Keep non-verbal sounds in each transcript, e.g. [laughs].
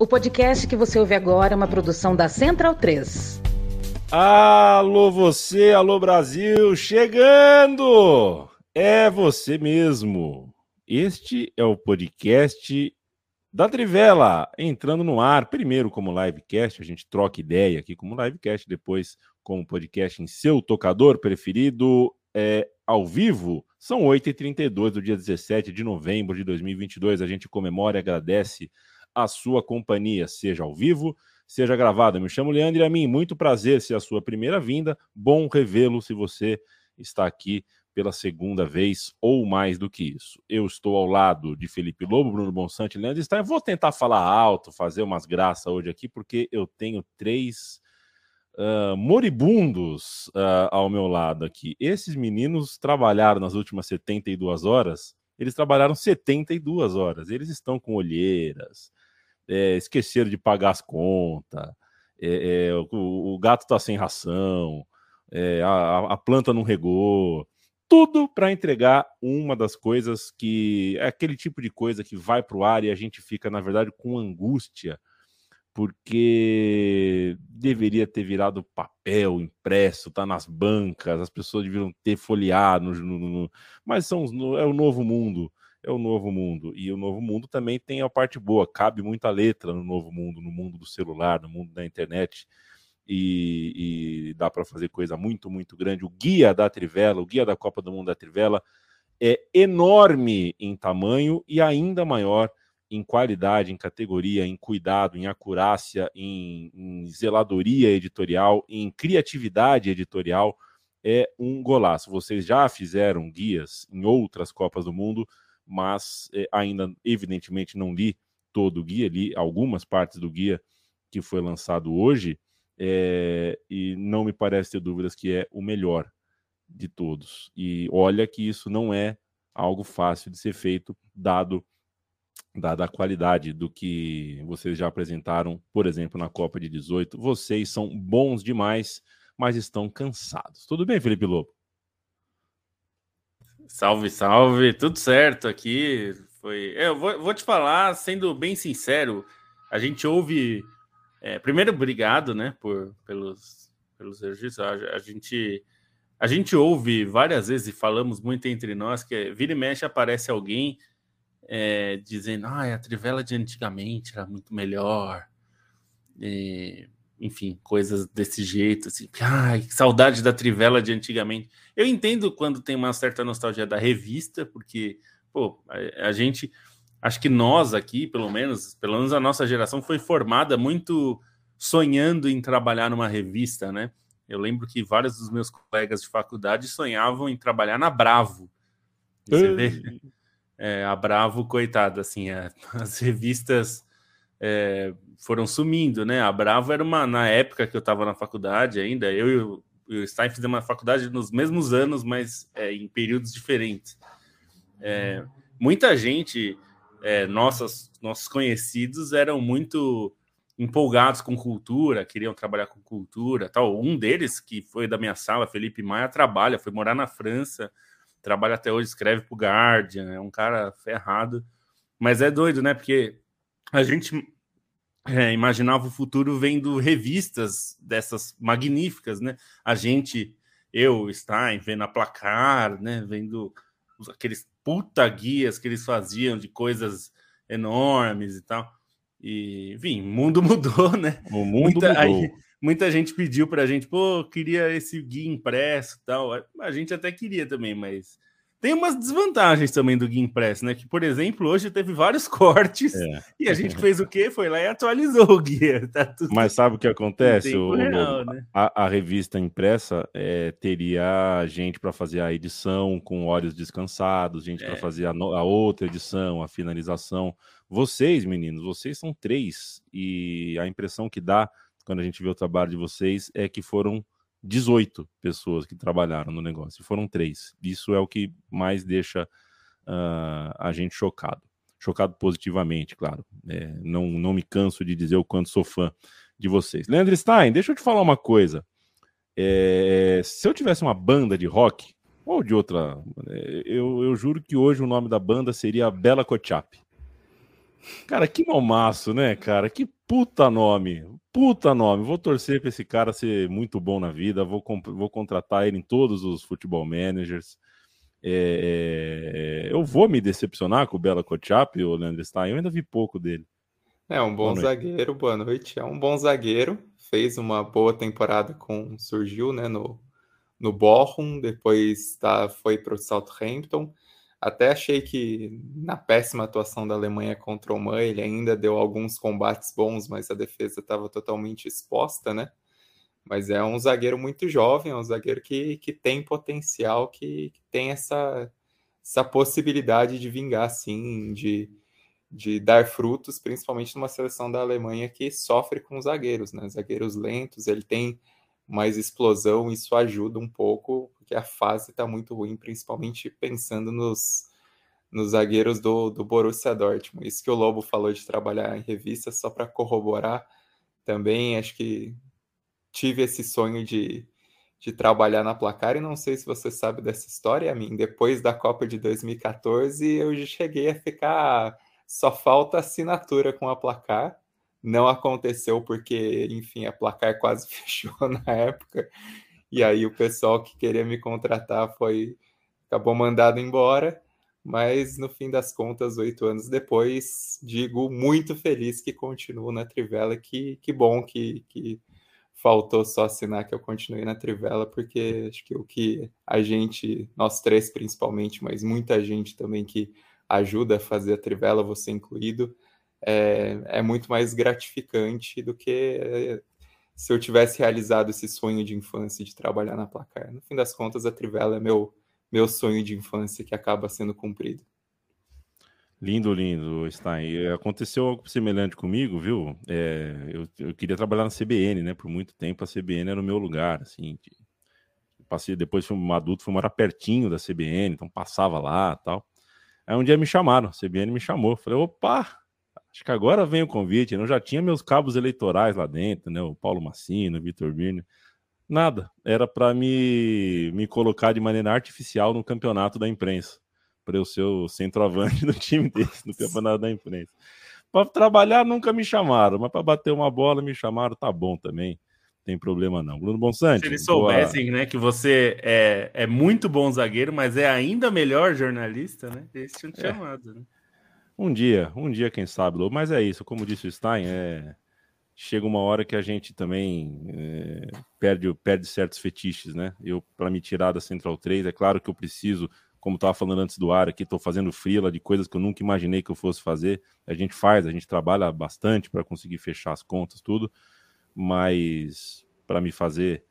O podcast que você ouve agora é uma produção da Central 3. Alô você, alô Brasil, chegando! É você mesmo. Este é o podcast da Trivela, entrando no ar, primeiro como livecast, a gente troca ideia aqui como livecast, depois como podcast em seu tocador preferido, é, ao vivo. São 8h32 do dia 17 de novembro de 2022. A gente comemora e agradece a sua companhia, seja ao vivo, seja gravado. Eu me chamo Leandro e a mim, muito prazer se é a sua primeira vinda. Bom revê-lo se você está aqui pela segunda vez ou mais do que isso. Eu estou ao lado de Felipe Lobo, Bruno Bonsante Leandro Stein. Vou tentar falar alto, fazer umas graças hoje aqui, porque eu tenho três uh, moribundos uh, ao meu lado aqui. Esses meninos trabalharam nas últimas 72 horas, eles trabalharam 72 horas. Eles estão com olheiras, é, esqueceram de pagar as contas, é, é, o, o, gato está sem ração, é, a, a planta não regou. Tudo para entregar uma das coisas que é aquele tipo de coisa que vai para o ar e a gente fica, na verdade, com angústia, porque deveria ter virado papel impresso, tá nas bancas, as pessoas deveriam ter folheado, no, no, no, mas são, é o novo mundo, é o novo mundo. E o novo mundo também tem a parte boa, cabe muita letra no novo mundo, no mundo do celular, no mundo da internet e, e dá para fazer coisa muito, muito grande. O guia da Trivela, o guia da Copa do Mundo da Trivela, é enorme em tamanho e ainda maior em qualidade, em categoria, em cuidado, em acurácia, em, em zeladoria editorial, em criatividade editorial. É um golaço. Vocês já fizeram guias em outras Copas do Mundo, mas é, ainda, evidentemente, não li todo o guia, li algumas partes do guia que foi lançado hoje é, e não me parece ter dúvidas que é o melhor de todos. E olha que isso não é algo fácil de ser feito, dado dada a qualidade do que vocês já apresentaram, por exemplo, na Copa de 18. Vocês são bons demais, mas estão cansados. Tudo bem, Felipe Lobo? Salve, salve, tudo certo aqui. Foi, eu vou, vou te falar, sendo bem sincero, a gente ouve é, primeiro, obrigado, né, por, pelos, pelos registros. A, a, gente, a gente ouve várias vezes e falamos muito entre nós que vira e mexe aparece alguém é, dizendo ah, a trivela de antigamente era muito melhor. E, enfim, coisas desse jeito, assim, ai, que saudade da trivela de antigamente. Eu entendo quando tem uma certa nostalgia da revista, porque, pô, a, a gente acho que nós aqui, pelo menos, pelo menos a nossa geração foi formada muito sonhando em trabalhar numa revista, né? Eu lembro que vários dos meus colegas de faculdade sonhavam em trabalhar na Bravo. Você vê? É, a Bravo, coitada, assim, [laughs] as revistas é, foram sumindo, né? A Bravo era uma, na época que eu estava na faculdade ainda, eu e o, o Stein fizemos uma faculdade nos mesmos anos, mas é, em períodos diferentes. É, muita gente é, nossas, nossos conhecidos eram muito empolgados com cultura, queriam trabalhar com cultura, tal. Um deles, que foi da minha sala, Felipe Maia, trabalha, foi morar na França, trabalha até hoje, escreve para o Guardian, é um cara ferrado. Mas é doido, né? Porque a gente é, imaginava o futuro vendo revistas dessas magníficas, né? A gente, eu, Stein, vendo a placar, né? Vendo aqueles puta guias que eles faziam de coisas enormes e tal. E, enfim, o mundo [laughs] mudou, né? O mundo muita, mudou. Aí, muita gente pediu pra gente, pô, queria esse guia impresso e tal. A gente até queria também, mas tem umas desvantagens também do Guia Impresso, né? Que, por exemplo, hoje teve vários [laughs] cortes é. e a gente fez o quê? Foi lá e atualizou o guia. [laughs] Tá Mas sabe o que acontece? O, real, né? a, a, revista impressa é, teria gente para fazer a edição com olhos descansados, gente é. para fazer a, a outra edição, a finalização. Vocês, meninos, vocês são três e a impressão que dá quando a gente vê o trabalho de vocês é que foram 18 pessoas que trabalharam no negócio, foram três. Isso é o que mais deixa uh, a gente chocado. Chocado positivamente, claro. É, não, não me canso de dizer o quanto sou fã de vocês. Leandro Stein, deixa eu te falar uma coisa. É, se eu tivesse uma banda de rock, ou de outra, é, eu, eu juro que hoje o nome da banda seria Bela Kochap. Cara, que malmaço, né, cara? Que puta nome. Puta nome. Vou torcer para esse cara ser muito bom na vida. Vou, vou contratar ele em todos os futebol managers. É, é, eu vou me decepcionar com o Bela Kochap, o Leandro Stein. Eu ainda vi pouco dele. É um bom boa zagueiro, boa noite. É um bom zagueiro. Fez uma boa temporada com. Surgiu né, no, no Bochum, depois tá, foi para o Southampton. Até achei que na péssima atuação da Alemanha contra o Man, ele ainda deu alguns combates bons, mas a defesa estava totalmente exposta, né? Mas é um zagueiro muito jovem, é um zagueiro que, que tem potencial, que, que tem essa, essa possibilidade de vingar, sim, de, de dar frutos, principalmente numa seleção da Alemanha que sofre com zagueiros, né? Zagueiros lentos, ele tem mais explosão, isso ajuda um pouco porque a fase está muito ruim, principalmente pensando nos, nos zagueiros do, do Borussia Dortmund. Isso que o Lobo falou de trabalhar em revista, só para corroborar também, acho que tive esse sonho de, de trabalhar na Placar, e não sei se você sabe dessa história, a mim, depois da Copa de 2014, eu cheguei a ficar, só falta assinatura com a Placar, não aconteceu porque, enfim, a Placar quase [laughs] fechou na época, e aí o pessoal que queria me contratar foi acabou mandado embora, mas no fim das contas, oito anos depois, digo muito feliz que continuo na Trivela, que, que bom que, que faltou só assinar que eu continuei na Trivela, porque acho que o que a gente, nós três principalmente, mas muita gente também que ajuda a fazer a Trivela, você incluído, é, é muito mais gratificante do que se eu tivesse realizado esse sonho de infância de trabalhar na placar. No fim das contas, a Trivela é meu, meu sonho de infância que acaba sendo cumprido. Lindo, lindo, Stein. Aconteceu algo semelhante comigo, viu? É, eu, eu, queria trabalhar na CBN, né? Por muito tempo a CBN era o meu lugar, assim. Passei, depois fui um adulto, fui morar pertinho da CBN, então passava lá tal. Aí um dia me chamaram, a CBN me chamou. Falei, opa, Acho que agora vem o convite. Eu já tinha meus cabos eleitorais lá dentro, né? O Paulo Massino, o Vitor Birne. Nada. Era para me, me colocar de maneira artificial no campeonato da imprensa. Para eu ser o centroavante [laughs] do time desse, no campeonato da imprensa. Para trabalhar nunca me chamaram, mas para bater uma bola me chamaram, tá bom também. Tem problema não. Bruno Bonsante. Se eles soubessem, boa... né, que você é, é muito bom zagueiro, mas é ainda melhor jornalista, né? Eles tinham te é. chamado, né? Um dia, um dia, quem sabe, Lô. Mas é isso, como disse o Stein, é... chega uma hora que a gente também é... perde, perde certos fetiches, né? Eu, para me tirar da Central 3, é claro que eu preciso, como estava falando antes do ar aqui, estou fazendo frila de coisas que eu nunca imaginei que eu fosse fazer. A gente faz, a gente trabalha bastante para conseguir fechar as contas, tudo, mas para me fazer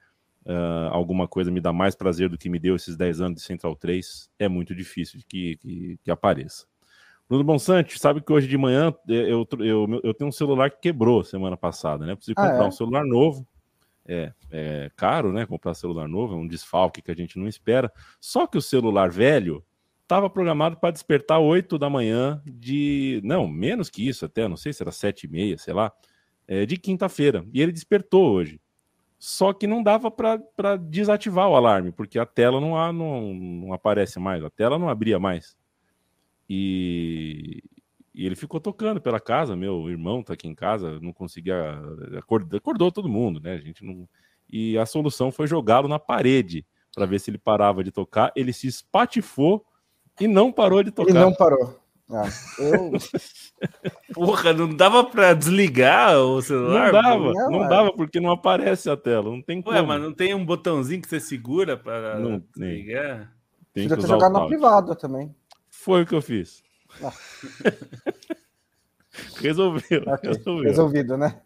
uh, alguma coisa me dá mais prazer do que me deu esses 10 anos de Central 3, é muito difícil que, que, que apareça. Bruno Bonsante, sabe que hoje de manhã é, eu, eu, eu tenho um celular que quebrou semana passada, né? Preciso ah, comprar é? um celular novo. É, é caro, né? Comprar celular novo, é um desfalque que a gente não espera. Só que o celular velho estava programado para despertar 8 da manhã de. Não, menos que isso até, não sei se era 7 e meia, sei lá, é, de quinta-feira. E ele despertou hoje. Só que não dava para desativar o alarme, porque a tela não, não, não aparece mais, a tela não abria mais. E, e ele ficou tocando pela casa. Meu irmão tá aqui em casa, não conseguia. Acordou, acordou todo mundo, né? A gente não. E a solução foi jogá-lo na parede para ver se ele parava de tocar. Ele se espatifou e não parou de tocar. E não parou. Ah, eu... [laughs] Porra, não dava para desligar o celular? Não dava, não, não dava porque não aparece a tela, não tem como. Ué, mas não tem um botãozinho que você segura para desligar? Tem Podia ter jogado na privada também. Foi o que eu fiz. Ah. [laughs] Resolveu, okay. resolveu. Resolvido, né?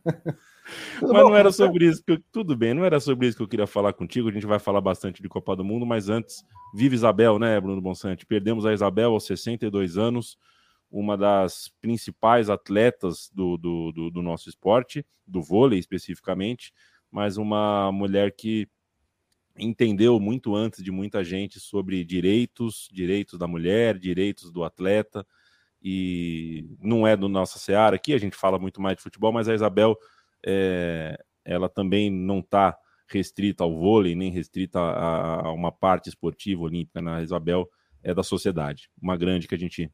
mas bom, não era sobre isso que eu, tudo bem, não era sobre isso que eu queria falar contigo. A gente vai falar bastante de Copa do Mundo, mas antes, vive Isabel, né, Bruno Bonsante? Perdemos a Isabel aos 62 anos, uma das principais atletas do, do, do, do nosso esporte, do vôlei especificamente, mas uma mulher que entendeu muito antes de muita gente sobre direitos, direitos da mulher, direitos do atleta, e não é do nossa seara aqui, a gente fala muito mais de futebol, mas a Isabel, é, ela também não está restrita ao vôlei, nem restrita a, a, uma parte esportiva olímpica, né? a Isabel é da sociedade, uma grande que a gente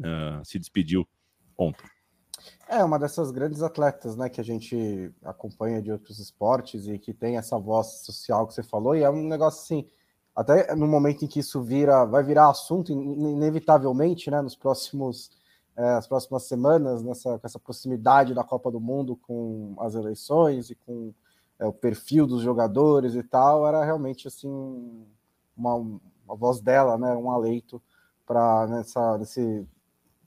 uh, se despediu ontem. É uma dessas grandes atletas, né, que a gente acompanha de outros esportes e que tem essa voz social que você falou, e é um negócio assim, até no momento em que isso vira, vai virar assunto, inevitavelmente, né, nos próximos, é, as próximas semanas, nessa, com essa proximidade da Copa do Mundo com as eleições e com é, o perfil dos jogadores e tal, era realmente assim uma, uma voz dela, né, um aleito para nessa nesse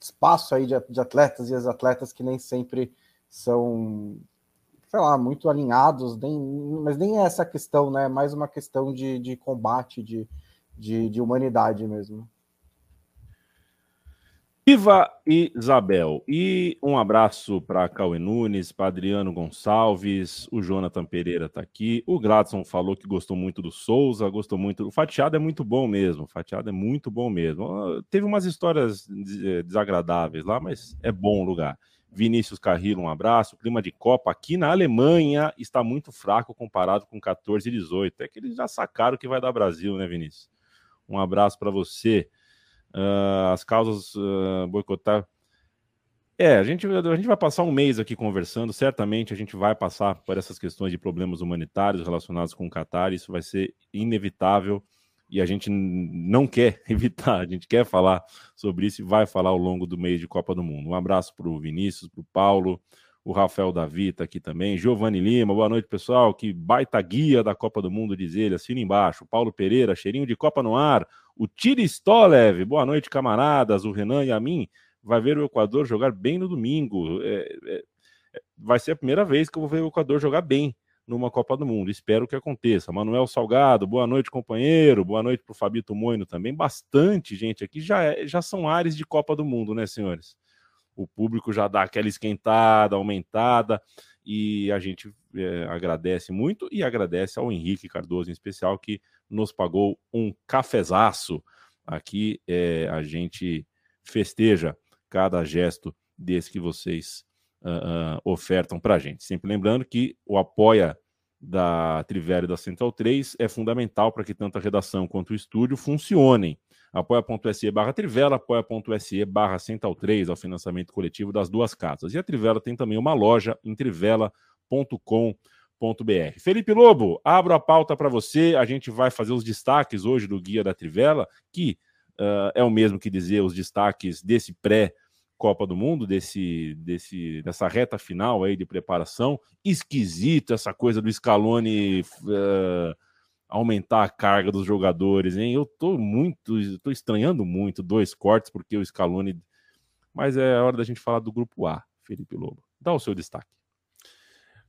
espaço aí de, de atletas e ex-atletas que nem sempre são, sei lá, muito alinhados, nem, mas nem é essa questão, né? É mais uma questão de, de combate, de, de, de humanidade mesmo. Viva Isabel. E um abraço para Cauê Nunes, para Adriano Gonçalves, o Jonathan Pereira está aqui. O Gladson falou que gostou muito do Souza, gostou muito. O fatiado é muito bom mesmo. O fatiado é muito bom mesmo. Teve umas histórias eh, desagradáveis lá, mas é bom o lugar. Vinícius Carrillo, um abraço. O clima de Copa aqui na Alemanha está muito fraco comparado com 14 e 18. É que eles já sacaram que vai dar Brasil, né, Vinícius? Um abraço para você uh, as causas uh, boicotar. É, a gente, a gente vai passar um mês aqui conversando, certamente a gente vai passar por essas questões de problemas humanitários relacionados com o Qatar, isso vai ser inevitável e a gente não quer [laughs] evitar, a gente quer falar sobre isso e vai falar ao longo do mês de Copa do Mundo. Um abraço para o Vinícius, para o Paulo, o Rafael Davi está aqui também, Giovanni Lima, boa noite pessoal, que baita guia da Copa do Mundo, diz ele, assina embaixo, Paulo Pereira, cheirinho de Copa no ar, o Tiri Stolev, boa noite, camaradas. O Renan e a mim vai ver o Equador jogar bem no domingo. É, é, vai ser a primeira vez que eu vou ver o Equador jogar bem numa Copa do Mundo. Espero que aconteça. Manuel Salgado, boa noite, companheiro. Boa noite para o Fabito Moino também. Bastante gente aqui. Já, é, já são ares de Copa do Mundo, né, senhores? O público já dá aquela esquentada, aumentada e a gente é, agradece muito e agradece ao Henrique Cardoso em especial que nos pagou um cafezaço. Aqui é, a gente festeja cada gesto desse que vocês uh, uh, ofertam para a gente. Sempre lembrando que o apoia da Trivela e da Central 3 é fundamental para que tanto a redação quanto o estúdio funcionem. Apoia.se barra Trivela, apoia.se barra Central 3 ao financiamento coletivo das duas casas. E a Trivela tem também uma loja em trivela.com.br. Felipe Lobo, abro a pauta para você. A gente vai fazer os destaques hoje do Guia da Trivela, que uh, é o mesmo que dizer os destaques desse pré- Copa do Mundo, desse, desse, dessa reta final aí de preparação. Esquisito essa coisa do Scaloni uh, aumentar a carga dos jogadores, hein? Eu tô muito, tô estranhando muito dois cortes, porque o Scaloni. Mas é hora da gente falar do grupo A, Felipe Lobo. Dá o seu destaque.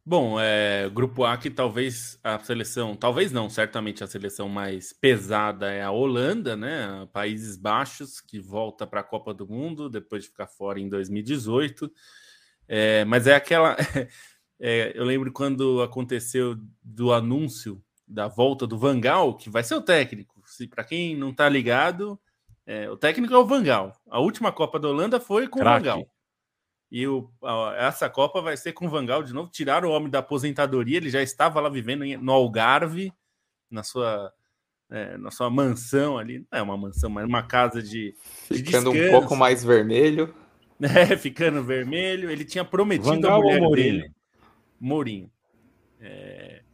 Bom, é, grupo A que talvez a seleção, talvez não, certamente a seleção mais pesada é a Holanda, né? Países Baixos, que volta para a Copa do Mundo depois de ficar fora em 2018. É, mas é aquela. [laughs] É, eu lembro quando aconteceu do anúncio da volta do Vangal, que vai ser o técnico. Se para quem não está ligado, é, o técnico é o Vangal. A última Copa da Holanda foi com Craque. o Vangal. E o, essa Copa vai ser com o Vangal de novo. Tiraram o homem da aposentadoria, ele já estava lá vivendo no Algarve, na sua, é, na sua mansão ali. Não é uma mansão, mas uma casa de. Ficando de um pouco mais vermelho. [laughs] É, ficando vermelho. Ele tinha prometido Vangal a mulher dele. Mourinho. É,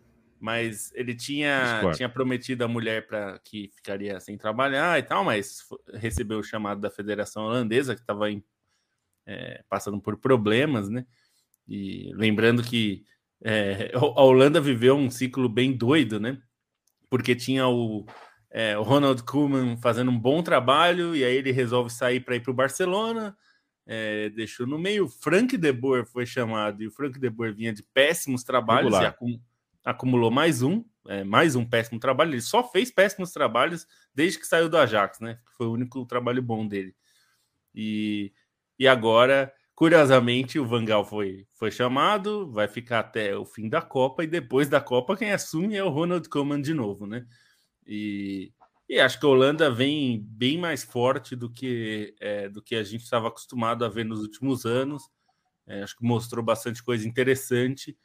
mas ele tinha, tinha prometido a mulher para que ficaria sem trabalhar e tal, mas recebeu o chamado da Federação Holandesa, que estava é, passando por problemas, né? E lembrando que é, a Holanda viveu um ciclo bem doido, né? Porque tinha o, é, o Ronald Koeman fazendo um bom trabalho e aí ele resolve sair para ir para o Barcelona, é, deixou no meio. Frank de Boer foi chamado e o Frank de Boer vinha de péssimos trabalhos Regular. e acum, acumulou mais um, é, mais um péssimo trabalho. Ele só fez péssimos trabalhos desde que saiu do Ajax, né? Foi o único trabalho bom dele. E e agora, curiosamente, o Vangal foi, foi chamado, vai ficar até o fim da Copa, e depois da Copa, quem assume é o Ronald Koeman de novo, né? E, e acho que a Holanda vem bem mais forte do que, é, do que a gente estava acostumado a ver nos últimos anos. É, acho que mostrou bastante coisa interessante.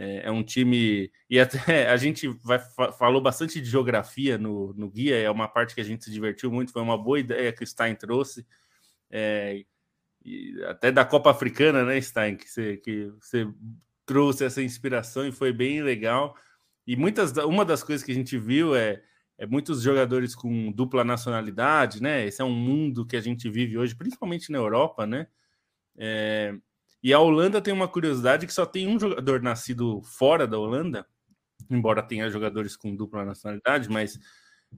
É, é, um time. E até [laughs] a gente vai, falou bastante de geografia no, no guia, é uma parte que a gente se divertiu muito, foi uma boa ideia que o Stein trouxe. É, até da Copa Africana, né, Stein, que você, que você trouxe essa inspiração e foi bem legal. E muitas, uma das coisas que a gente viu é, é muitos jogadores com dupla nacionalidade, né? Esse é um mundo que a gente vive hoje, principalmente na Europa, né? É, e a Holanda tem uma curiosidade que só tem um jogador nascido fora da Holanda, embora tenha jogadores com dupla nacionalidade, mas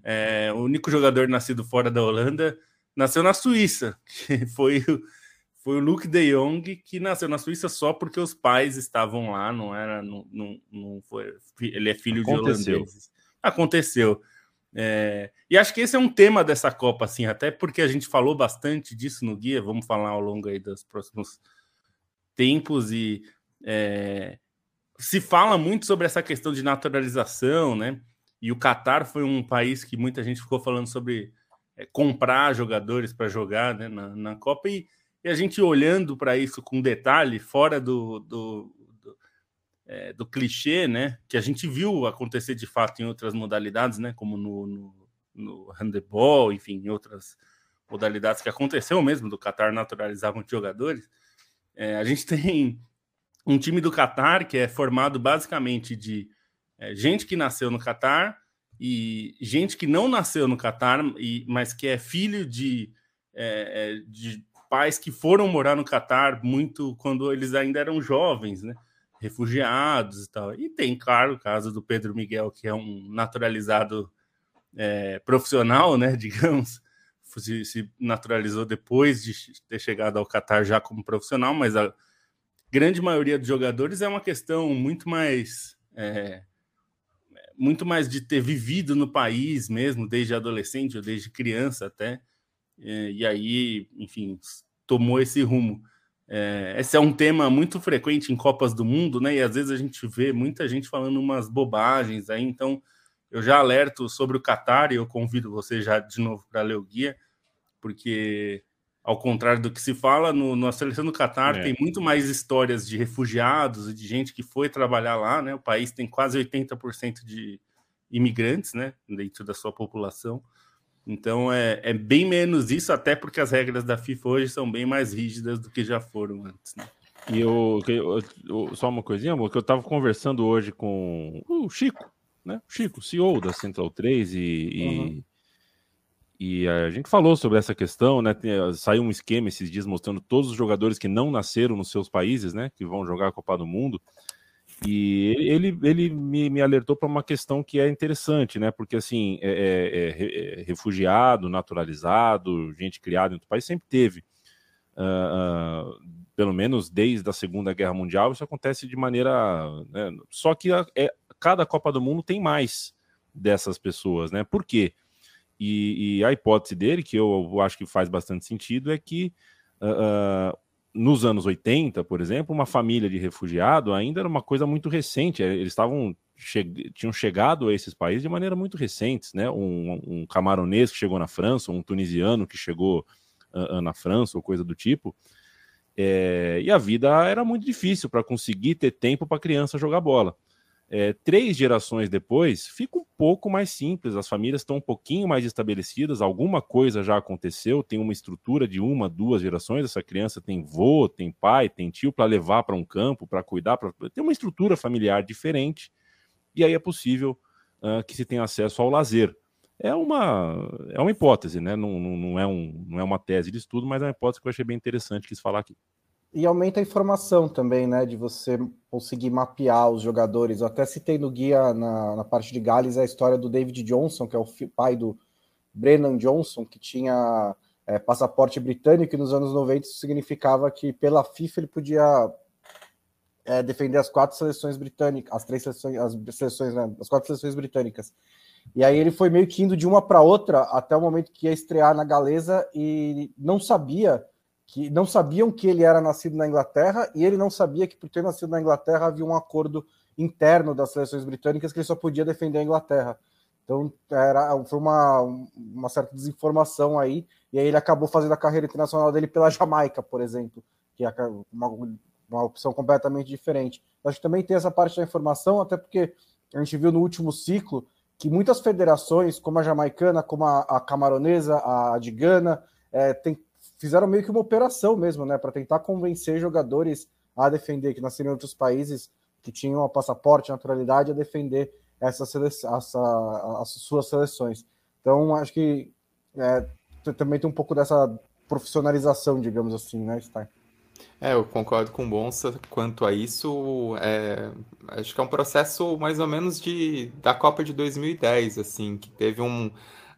é, o único jogador nascido fora da Holanda nasceu na Suíça, [laughs] que foi, foi o Luke de Jong, que nasceu na Suíça só porque os pais estavam lá, não era, não, não, não foi, ele é filho Aconteceu. de holandeses. Aconteceu. É, e acho que esse é um tema dessa Copa, assim, até porque a gente falou bastante disso no guia, vamos falar ao longo aí dos próximos tempos e é, se fala muito sobre essa questão de naturalização, né? E o Catar foi um país que muita gente ficou falando sobre é, comprar jogadores para jogar né, na, na Copa e, e, a gente olhando para isso com detalhe, fora do, do, do, é, do, clichê, né? Que a gente viu acontecer de fato em outras modalidades, né? Como no, no, no handebol, enfim, em outras modalidades que aconteceu mesmo do Qatar naturalizar muitos jogadores. É, a gente [laughs] tem um time do Qatar que é formado basicamente de é, gente que nasceu no Qatar e gente que não nasceu no Qatar, e, mas que é filho de, é, é de pais que foram morar no Qatar muito quando eles ainda eram jovens, né? Refugiados e tal. E tem, claro, o caso do Pedro Miguel, que é um naturalizado é, profissional, né? [laughs] Digamos, se, se, naturalizou depois de ter chegado ao Qatar já como profissional, mas a grande maioria dos jogadores é uma questão muito mais é, muito mais de ter vivido no país mesmo, desde adolescente ou desde criança até, é, e aí, enfim, tomou esse rumo. É, esse é um tema muito frequente em Copas do Mundo, né? E às vezes a gente vê muita gente falando umas bobagens aí, então eu já alerto sobre o Qatar e eu convido você já de novo para ler o guia, porque ao contrário do que se fala, no, na seleção do Catar é. tem muito mais histórias de refugiados e de gente que foi trabalhar lá, né? O país tem quase 80% de imigrantes, né? Dentro da sua população. Então é, é bem menos isso, até porque as regras da FIFA hoje são bem mais rígidas do que já foram antes, né? E eu, eu, eu, só uma coisinha, amor, que eu estava conversando hoje com o Chico, né? Chico, CEO da Central 3 e, uhum. e e a gente falou sobre essa questão, né? Saiu um esquema esses dias mostrando todos os jogadores que não nasceram nos seus países, né? Que vão jogar a Copa do Mundo. E ele, ele me, me alertou para uma questão que é interessante, né? Porque assim, é, é, é, refugiado, naturalizado, gente criada em outro país sempre teve. Uh, uh, pelo menos desde a Segunda Guerra Mundial, isso acontece de maneira. Né? Só que a, é, cada Copa do Mundo tem mais dessas pessoas, né? Por quê? E, e, a hipótese dele, que eu acho que faz bastante sentido, é que uh, nos anos 80, por exemplo, uma família de refugiado ainda era uma coisa muito recente. Eles estavam che tinham chegado a esses países de maneira muito recente, né? Um, um camaronês que chegou na França, um tunisiano que chegou uh, na França, ou coisa do tipo. É, e a vida era muito difícil para conseguir ter tempo para a criança jogar bola. É, três gerações depois, fica um pouco mais simples. As famílias estão um pouquinho mais estabelecidas, alguma coisa já aconteceu, tem uma estrutura de uma, duas gerações. Essa criança tem vô, tem pai, tem tio para levar para um campo, para cuidar, pra... tem uma estrutura familiar diferente. E aí é possível uh, que se tenha acesso ao lazer. É uma, é uma hipótese, né? Não, não, não, é um, não é uma tese de estudo, mas é uma hipótese que eu achei bem interessante quis falar aqui. E aumenta a informação também, né? De você conseguir mapear os jogadores. Eu até citei no guia, na, na parte de Gales, a história do David Johnson, que é o pai do Brennan Johnson, que tinha é, passaporte britânico, e nos anos 90 isso significava que pela FIFA ele podia é, defender as quatro seleções britânicas, as três seleções, as seleções, né, as quatro seleções britânicas. E aí ele foi meio que indo de uma para outra até o momento que ia estrear na Galesa e não sabia que não sabiam que ele era nascido na Inglaterra e ele não sabia que por ter nascido na Inglaterra havia um acordo interno das seleções britânicas que ele só podia defender a Inglaterra. Então era, foi uma, uma certa desinformação aí, e aí ele acabou fazendo a carreira internacional dele pela Jamaica, por exemplo, que é uma, uma opção completamente diferente. Acho que também tem essa parte da informação, até porque a gente viu no último ciclo que muitas federações, como a jamaicana, como a, a camaronesa, a de Gana, é, tem fizeram meio que uma operação mesmo, né, para tentar convencer jogadores a defender, que nasceram em outros países que tinham a passaporte, a naturalidade, a defender essa seleção, essa, as suas seleções. Então, acho que é, também tem um pouco dessa profissionalização, digamos assim, né, Stein? É, eu concordo com o Bonsa quanto a isso. É, acho que é um processo mais ou menos de, da Copa de 2010, assim, que teve um.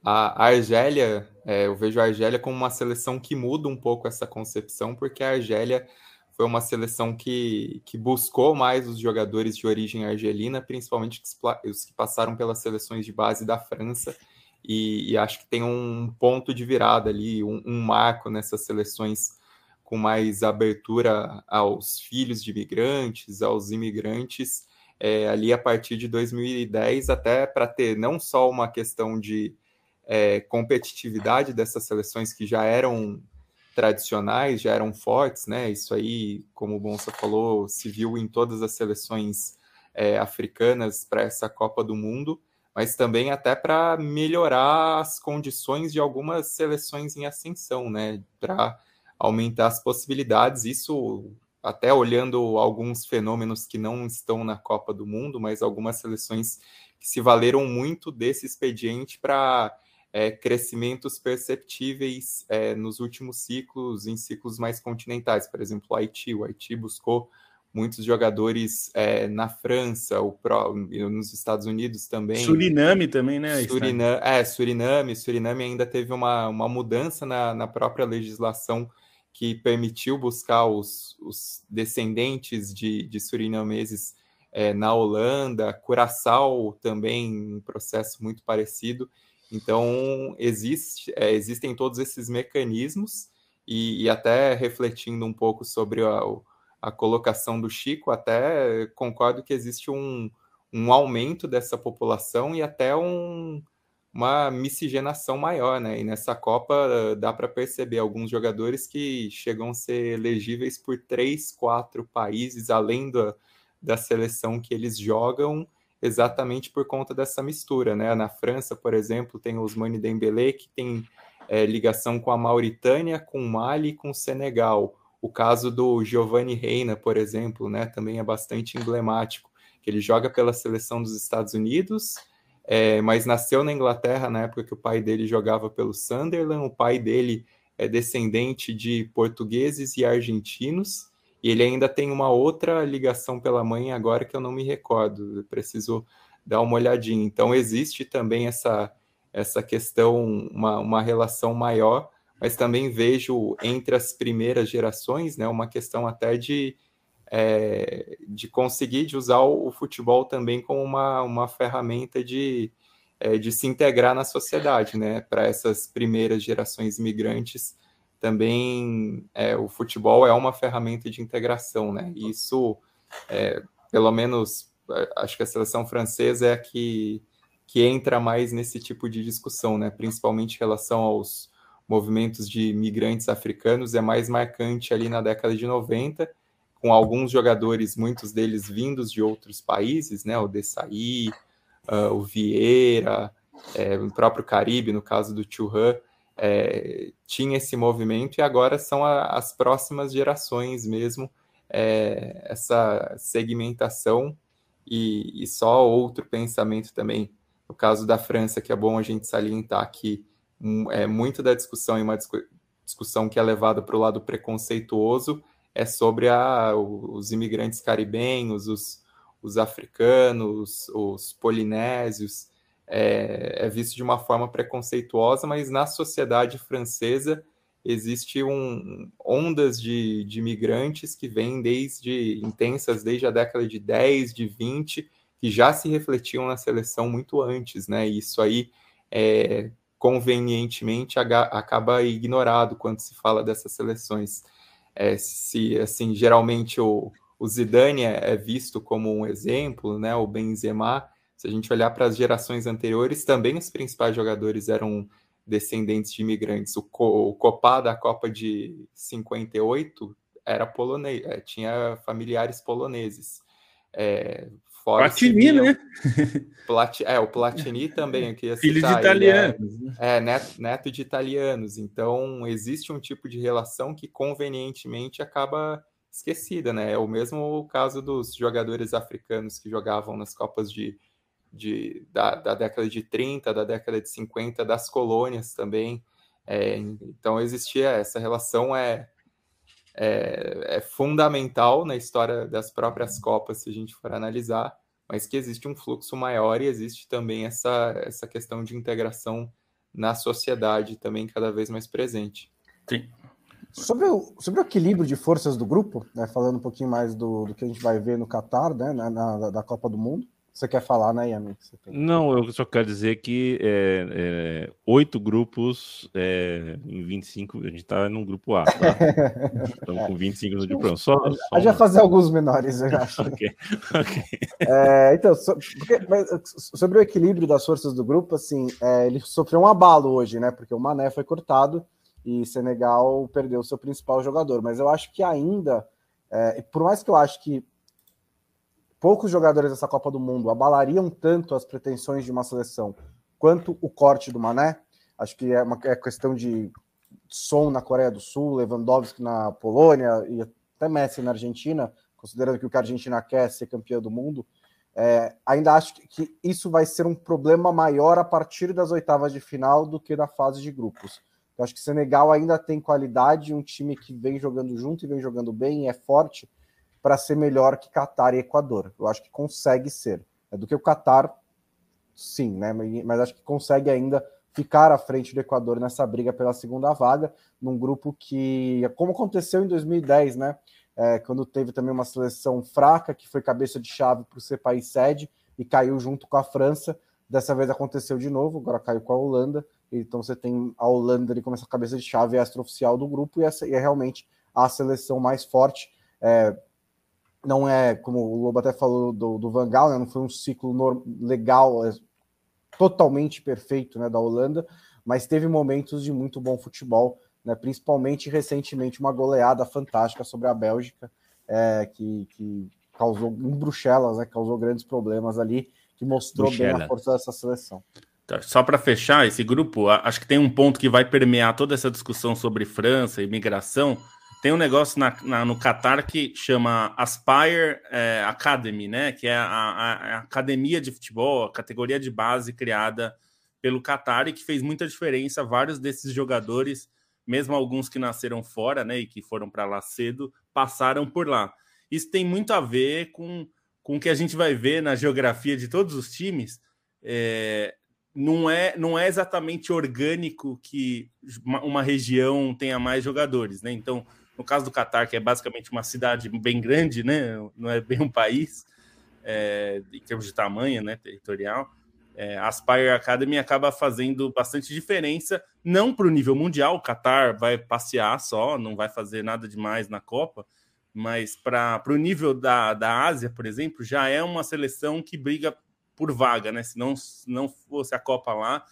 A Argélia, é, eu vejo a Argélia como uma seleção que muda um pouco essa concepção, porque a Argélia foi uma seleção que, que buscou mais os jogadores de origem argelina, principalmente os que passaram pelas seleções de base da França, e, e acho que tem um ponto de virada ali, um, um marco nessas seleções com mais abertura aos filhos de imigrantes, aos imigrantes, é, ali a partir de 2010, até para ter não só uma questão de é, competitividade dessas seleções que já eram tradicionais, já eram fortes, né? Isso aí, como o Bonsa falou, se viu em todas as seleções é, africanas para essa Copa do Mundo, mas também até para melhorar as condições de algumas seleções em ascensão, né? Para aumentar as possibilidades. Isso até olhando alguns fenômenos que não estão na Copa do Mundo, mas algumas seleções que se valeram muito desse expediente para é, crescimentos perceptíveis é, nos últimos ciclos, em ciclos mais continentais. Por exemplo, o Haiti. O Haiti buscou muitos jogadores é, na França, o Pro, nos Estados Unidos também. Suriname também, né? Suriname, é, Suriname. Suriname ainda teve uma, uma mudança na, na própria legislação que permitiu buscar os, os descendentes de, de surinameses é, na Holanda, Curaçao também um processo muito parecido. Então, existe, é, existem todos esses mecanismos, e, e, até refletindo um pouco sobre a, a colocação do Chico, até concordo que existe um, um aumento dessa população e até um, uma miscigenação maior, né? E nessa Copa dá para perceber alguns jogadores que chegam a ser elegíveis por três, quatro países, além da, da seleção que eles jogam, exatamente por conta dessa mistura, né? Na França, por exemplo, tem o Osmani Dembélé, que tem é, ligação com a Mauritânia, com o Mali e com o Senegal. O caso do Giovanni Reina, por exemplo, né? Também é bastante emblemático, que ele joga pela seleção dos Estados Unidos, é, mas nasceu na Inglaterra na época que o pai dele jogava pelo Sunderland. O pai dele é descendente de portugueses e argentinos, e ele ainda tem uma outra ligação pela mãe agora que eu não me recordo, eu preciso dar uma olhadinha. Então, existe também essa, essa questão, uma, uma relação maior, mas também vejo entre as primeiras gerações né, uma questão até de, é, de conseguir de usar o, futebol também como uma, uma ferramenta de, é, de se integrar na sociedade, né? Para essas primeiras gerações imigrantes também é, o futebol é uma ferramenta de integração, né? E isso, é, pelo menos, é, acho que a seleção francesa é a que, que entra mais nesse tipo de discussão, né? Principalmente em relação aos movimentos de imigrantes africanos, é mais marcante ali na década de 90, com alguns jogadores, muitos deles vindos de outros países, né? O Dessaí, uh, o Vieira, é, o próprio Caribe, no caso do Churran, é, tinha esse movimento e agora são a, as próximas gerações mesmo, é, essa segmentação e, e, só outro pensamento também, no caso da França, que é bom a gente salientar que hum, é muito da discussão e uma discussão que é levada para o lado preconceituoso é sobre a, os imigrantes caribenhos, os, os africanos, os polinésios, é, é visto de uma forma preconceituosa, mas na sociedade francesa existe um, ondas de, de imigrantes que vêm desde intensas desde a década de 10, de 20, que já se refletiam na seleção muito antes, né? E isso aí é, convenientemente acaba ignorado quando se fala dessas seleções. É, se assim, geralmente o, o Zidane é, é visto como um exemplo, né? O Benzema se a gente olhar para as gerações anteriores, também os principais jogadores eram descendentes de imigrantes. O, Co o Copá da Copa de 58 era polonês, é, tinha familiares poloneses. É, Platini, né? [laughs] Plat... É, o Platini também aqui. Filho de é italianos. É, é neto, neto de italianos. Então, existe um tipo de relação que convenientemente acaba esquecida, né? É o mesmo caso dos jogadores africanos que jogavam nas Copas de, de, da, da década de 30, da década de 50, das colônias também. É, então existia essa relação é, é, é, fundamental na história das próprias Copas, se a gente for analisar, mas que existe um fluxo maior e existe também essa, essa questão de integração na sociedade também cada vez mais presente. Sim. Sobre o, sobre o equilíbrio de forças do grupo, né, falando um pouquinho mais do, do que a gente vai ver no Catar, né, na, na, da Copa do Mundo, você quer falar, né, Yami? Não, eu só quero dizer que é, é, oito grupos é, em 25, a gente está num grupo A, tá? Estamos [laughs] com 25 no grupo Só, só a gente vai fazer alguns menores, eu acho. [laughs] ok, ok. É, então, so, porque, sobre o equilíbrio das forças do grupo, assim, é, ele sofreu um abalo hoje, né? Porque o Mané foi cortado e Senegal perdeu o seu principal jogador. Mas eu acho que ainda, é, por mais que eu acho que poucos jogadores dessa Copa do Mundo abalariam tanto as pretensões de uma seleção quanto o corte do Mané, acho que é uma é questão de som na Coreia do Sul, Lewandowski na Polônia e até Messi na Argentina, considerando que o que a Argentina quer é ser campeã do mundo. É, ainda acho que isso vai ser um problema maior a partir das oitavas de final do que na fase de grupos. Eu acho que Senegal ainda tem qualidade, um time que vem jogando junto e vem jogando bem, é forte para ser melhor que Catar e Equador. Eu acho que consegue ser. É do que o Catar, sim, né? Mas acho que consegue ainda ficar à frente do Equador nessa briga pela segunda vaga, num grupo que, como aconteceu em 2010, né? É, quando teve também uma seleção fraca, que foi cabeça de chave para o ser país sede e caiu junto com a França. Dessa vez aconteceu de novo, agora caiu com a Holanda. Então você tem a Holanda ali como essa cabeça de chave extraoficial do grupo e, essa, e é realmente a seleção mais forte. É, não é, como o Lobo até falou do, do Van Gaal, né, não foi um ciclo legal, é, totalmente perfeito né, da Holanda, mas teve momentos de muito bom futebol, né, principalmente recentemente uma goleada fantástica sobre a Bélgica, é, que, que causou em Bruxelas, né, causou grandes problemas ali, que mostrou Bruxelas. bem a força dessa seleção. Tá, só para fechar esse grupo, acho que tem um ponto que vai permear toda essa discussão sobre França e imigração. Tem um negócio na, na, no Qatar que chama Aspire é, Academy, né? Que é a, a, a, academia de futebol, a categoria de base criada pelo Qatar e que fez muita diferença. Vários desses jogadores, mesmo alguns que nasceram fora, né? E que foram para lá cedo, passaram por lá. Isso tem muito a ver com, com o que a gente vai ver na geografia de todos os times. É, não é, não é exatamente orgânico que uma, uma, região tenha mais jogadores, né? Então, no caso do Catar, que é basicamente uma cidade bem grande, né? Não é bem um país é, em termos de tamanho, né? Territorial. É, a Aspire Academy acaba fazendo bastante diferença, não para o nível mundial. O Qatar vai passear só, não vai fazer nada demais na Copa, mas para o nível da, da Ásia, por exemplo, já é uma seleção que briga por vaga, né? Se não, se não fosse a Copa lá,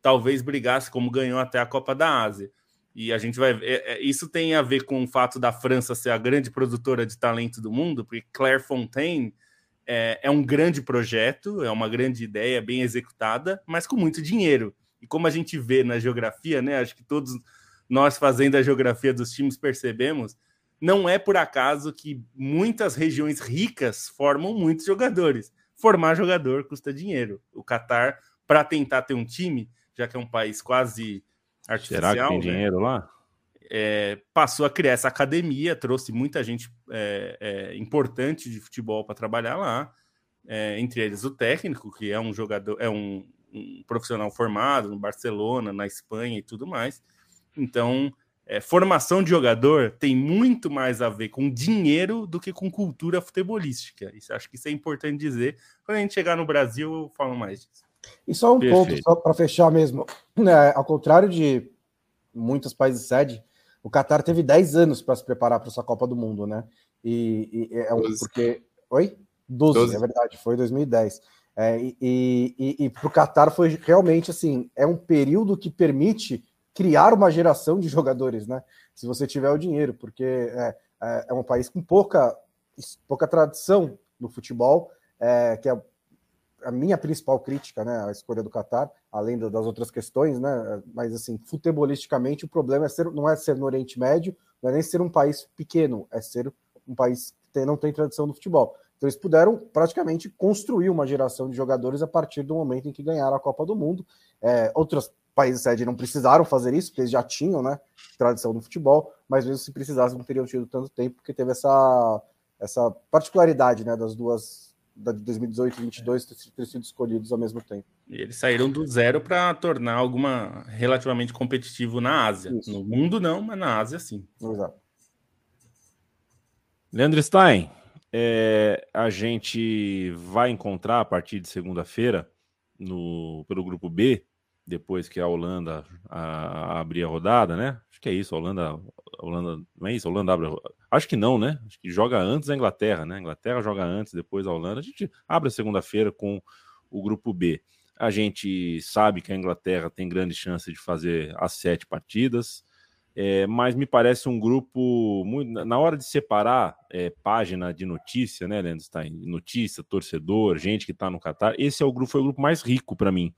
talvez brigasse como ganhou até a Copa da Ásia. E a gente vai ver. É, é, isso tem a ver com o fato da França ser a grande produtora de talento do mundo, porque Claire Fontaine é, é um grande projeto, é uma grande ideia, bem executada, mas com muito dinheiro. E como a gente vê na geografia, né? Acho que todos nós fazendo a geografia dos times percebemos, não é por acaso que muitas regiões ricas formam muitos jogadores formar jogador custa dinheiro. O Qatar, para tentar ter um time, já que é um país quase artificial. Será que tem né? dinheiro lá? É, passou a criar essa academia, trouxe muita gente é, é, importante de futebol para trabalhar lá, é, entre eles o técnico, que é um jogador, é um, um, profissional formado no Barcelona, na Espanha e tudo mais. Então, é, formação de jogador tem muito mais a ver com dinheiro do que com cultura futebolística. Isso acho que isso é importante dizer. Quando a gente chegar no Brasil, eu falo mais disso. E só um Perfeito. ponto, só para fechar mesmo. É, ao contrário de muitos países sede, o Qatar teve 10 anos para se preparar para essa Copa do Mundo, né? E, e é um, porque. Oi? 12, 12, é verdade, foi 2010. É, e e, e para o Qatar foi realmente assim: é um período que permite criar uma geração de jogadores, né? Se você tiver o dinheiro, porque é, é, é um país com pouca, pouca tradição no futebol, é, que é a minha principal crítica, né, à escolha do Catar, além das outras questões, né, mas assim, futebolisticamente o problema é ser, não é ser no Oriente Médio, não é nem ser um país pequeno, é ser um país que tem, não tem tradição no futebol. Então eles puderam praticamente construir uma geração de jogadores a partir do momento em que ganharam a Copa do Mundo. É, outros países sede não precisaram fazer isso, porque eles já tinham, né, tradição no futebol, mas mesmo se precisassem não teriam tido tanto tempo, porque teve essa, essa particularidade, né, das duas da de 2018 e 2022 ter, sido escolhidos ao mesmo tempo. E eles saíram do zero para tornar alguma relativamente competitivo na Ásia. Isso. No mundo não, mas na Ásia sim. Exato. Leandro Stein, é, a gente vai encontrar a partir de segunda-feira no pelo grupo B, depois que a Holanda a, a abrir a rodada, né? Acho que é isso, a Holanda, Holanda, não é isso? A Holanda abre. Acho que não, né? Acho que joga antes a Inglaterra, né? A Inglaterra joga antes, depois a Holanda. A gente abre a segunda-feira com o grupo B. A gente sabe que a Inglaterra tem grande chance de fazer as sete partidas, é, mas me parece um grupo muito. Na hora de separar é, página de notícia, né, Leandro Stein? Notícia, torcedor, gente que está no Catar, esse é o grupo, foi o grupo mais rico para mim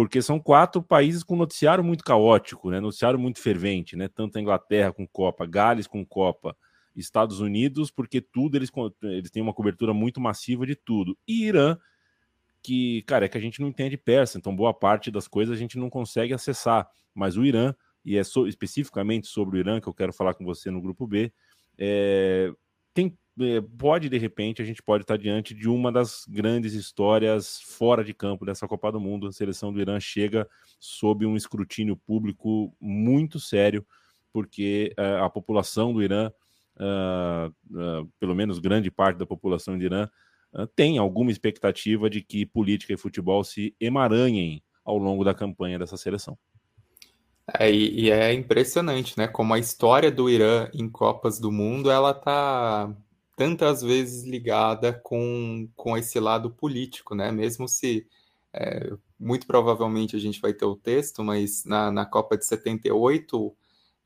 porque são quatro países com noticiário muito caótico, né? Noticiário muito fervente, né? Tanto a Inglaterra com Copa, Gales com Copa, Estados Unidos, porque tudo eles, eles têm uma cobertura muito massiva de tudo. E Irã, que, cara, é que a gente não entende persa, então boa parte das coisas a gente não consegue acessar. Mas o Irã, e é so, especificamente sobre o Irã que eu quero falar com você no grupo B, é, tem pode, de repente, a gente pode estar diante de uma das grandes histórias fora de campo dessa Copa do Mundo. A seleção do Irã chega sob um escrutínio público muito sério, porque uh, a população do Irã, uh, uh, pelo menos grande parte da população do Irã, tem alguma expectativa de que política e futebol se emaranhem ao longo da campanha dessa seleção. É, e, e, é impressionante, né? Como a história do Irã em Copas do Mundo, ela tá tantas vezes ligada com, com esse lado político, né? Mesmo se é, muito provavelmente a gente vai ter o texto, mas na, na Copa de 78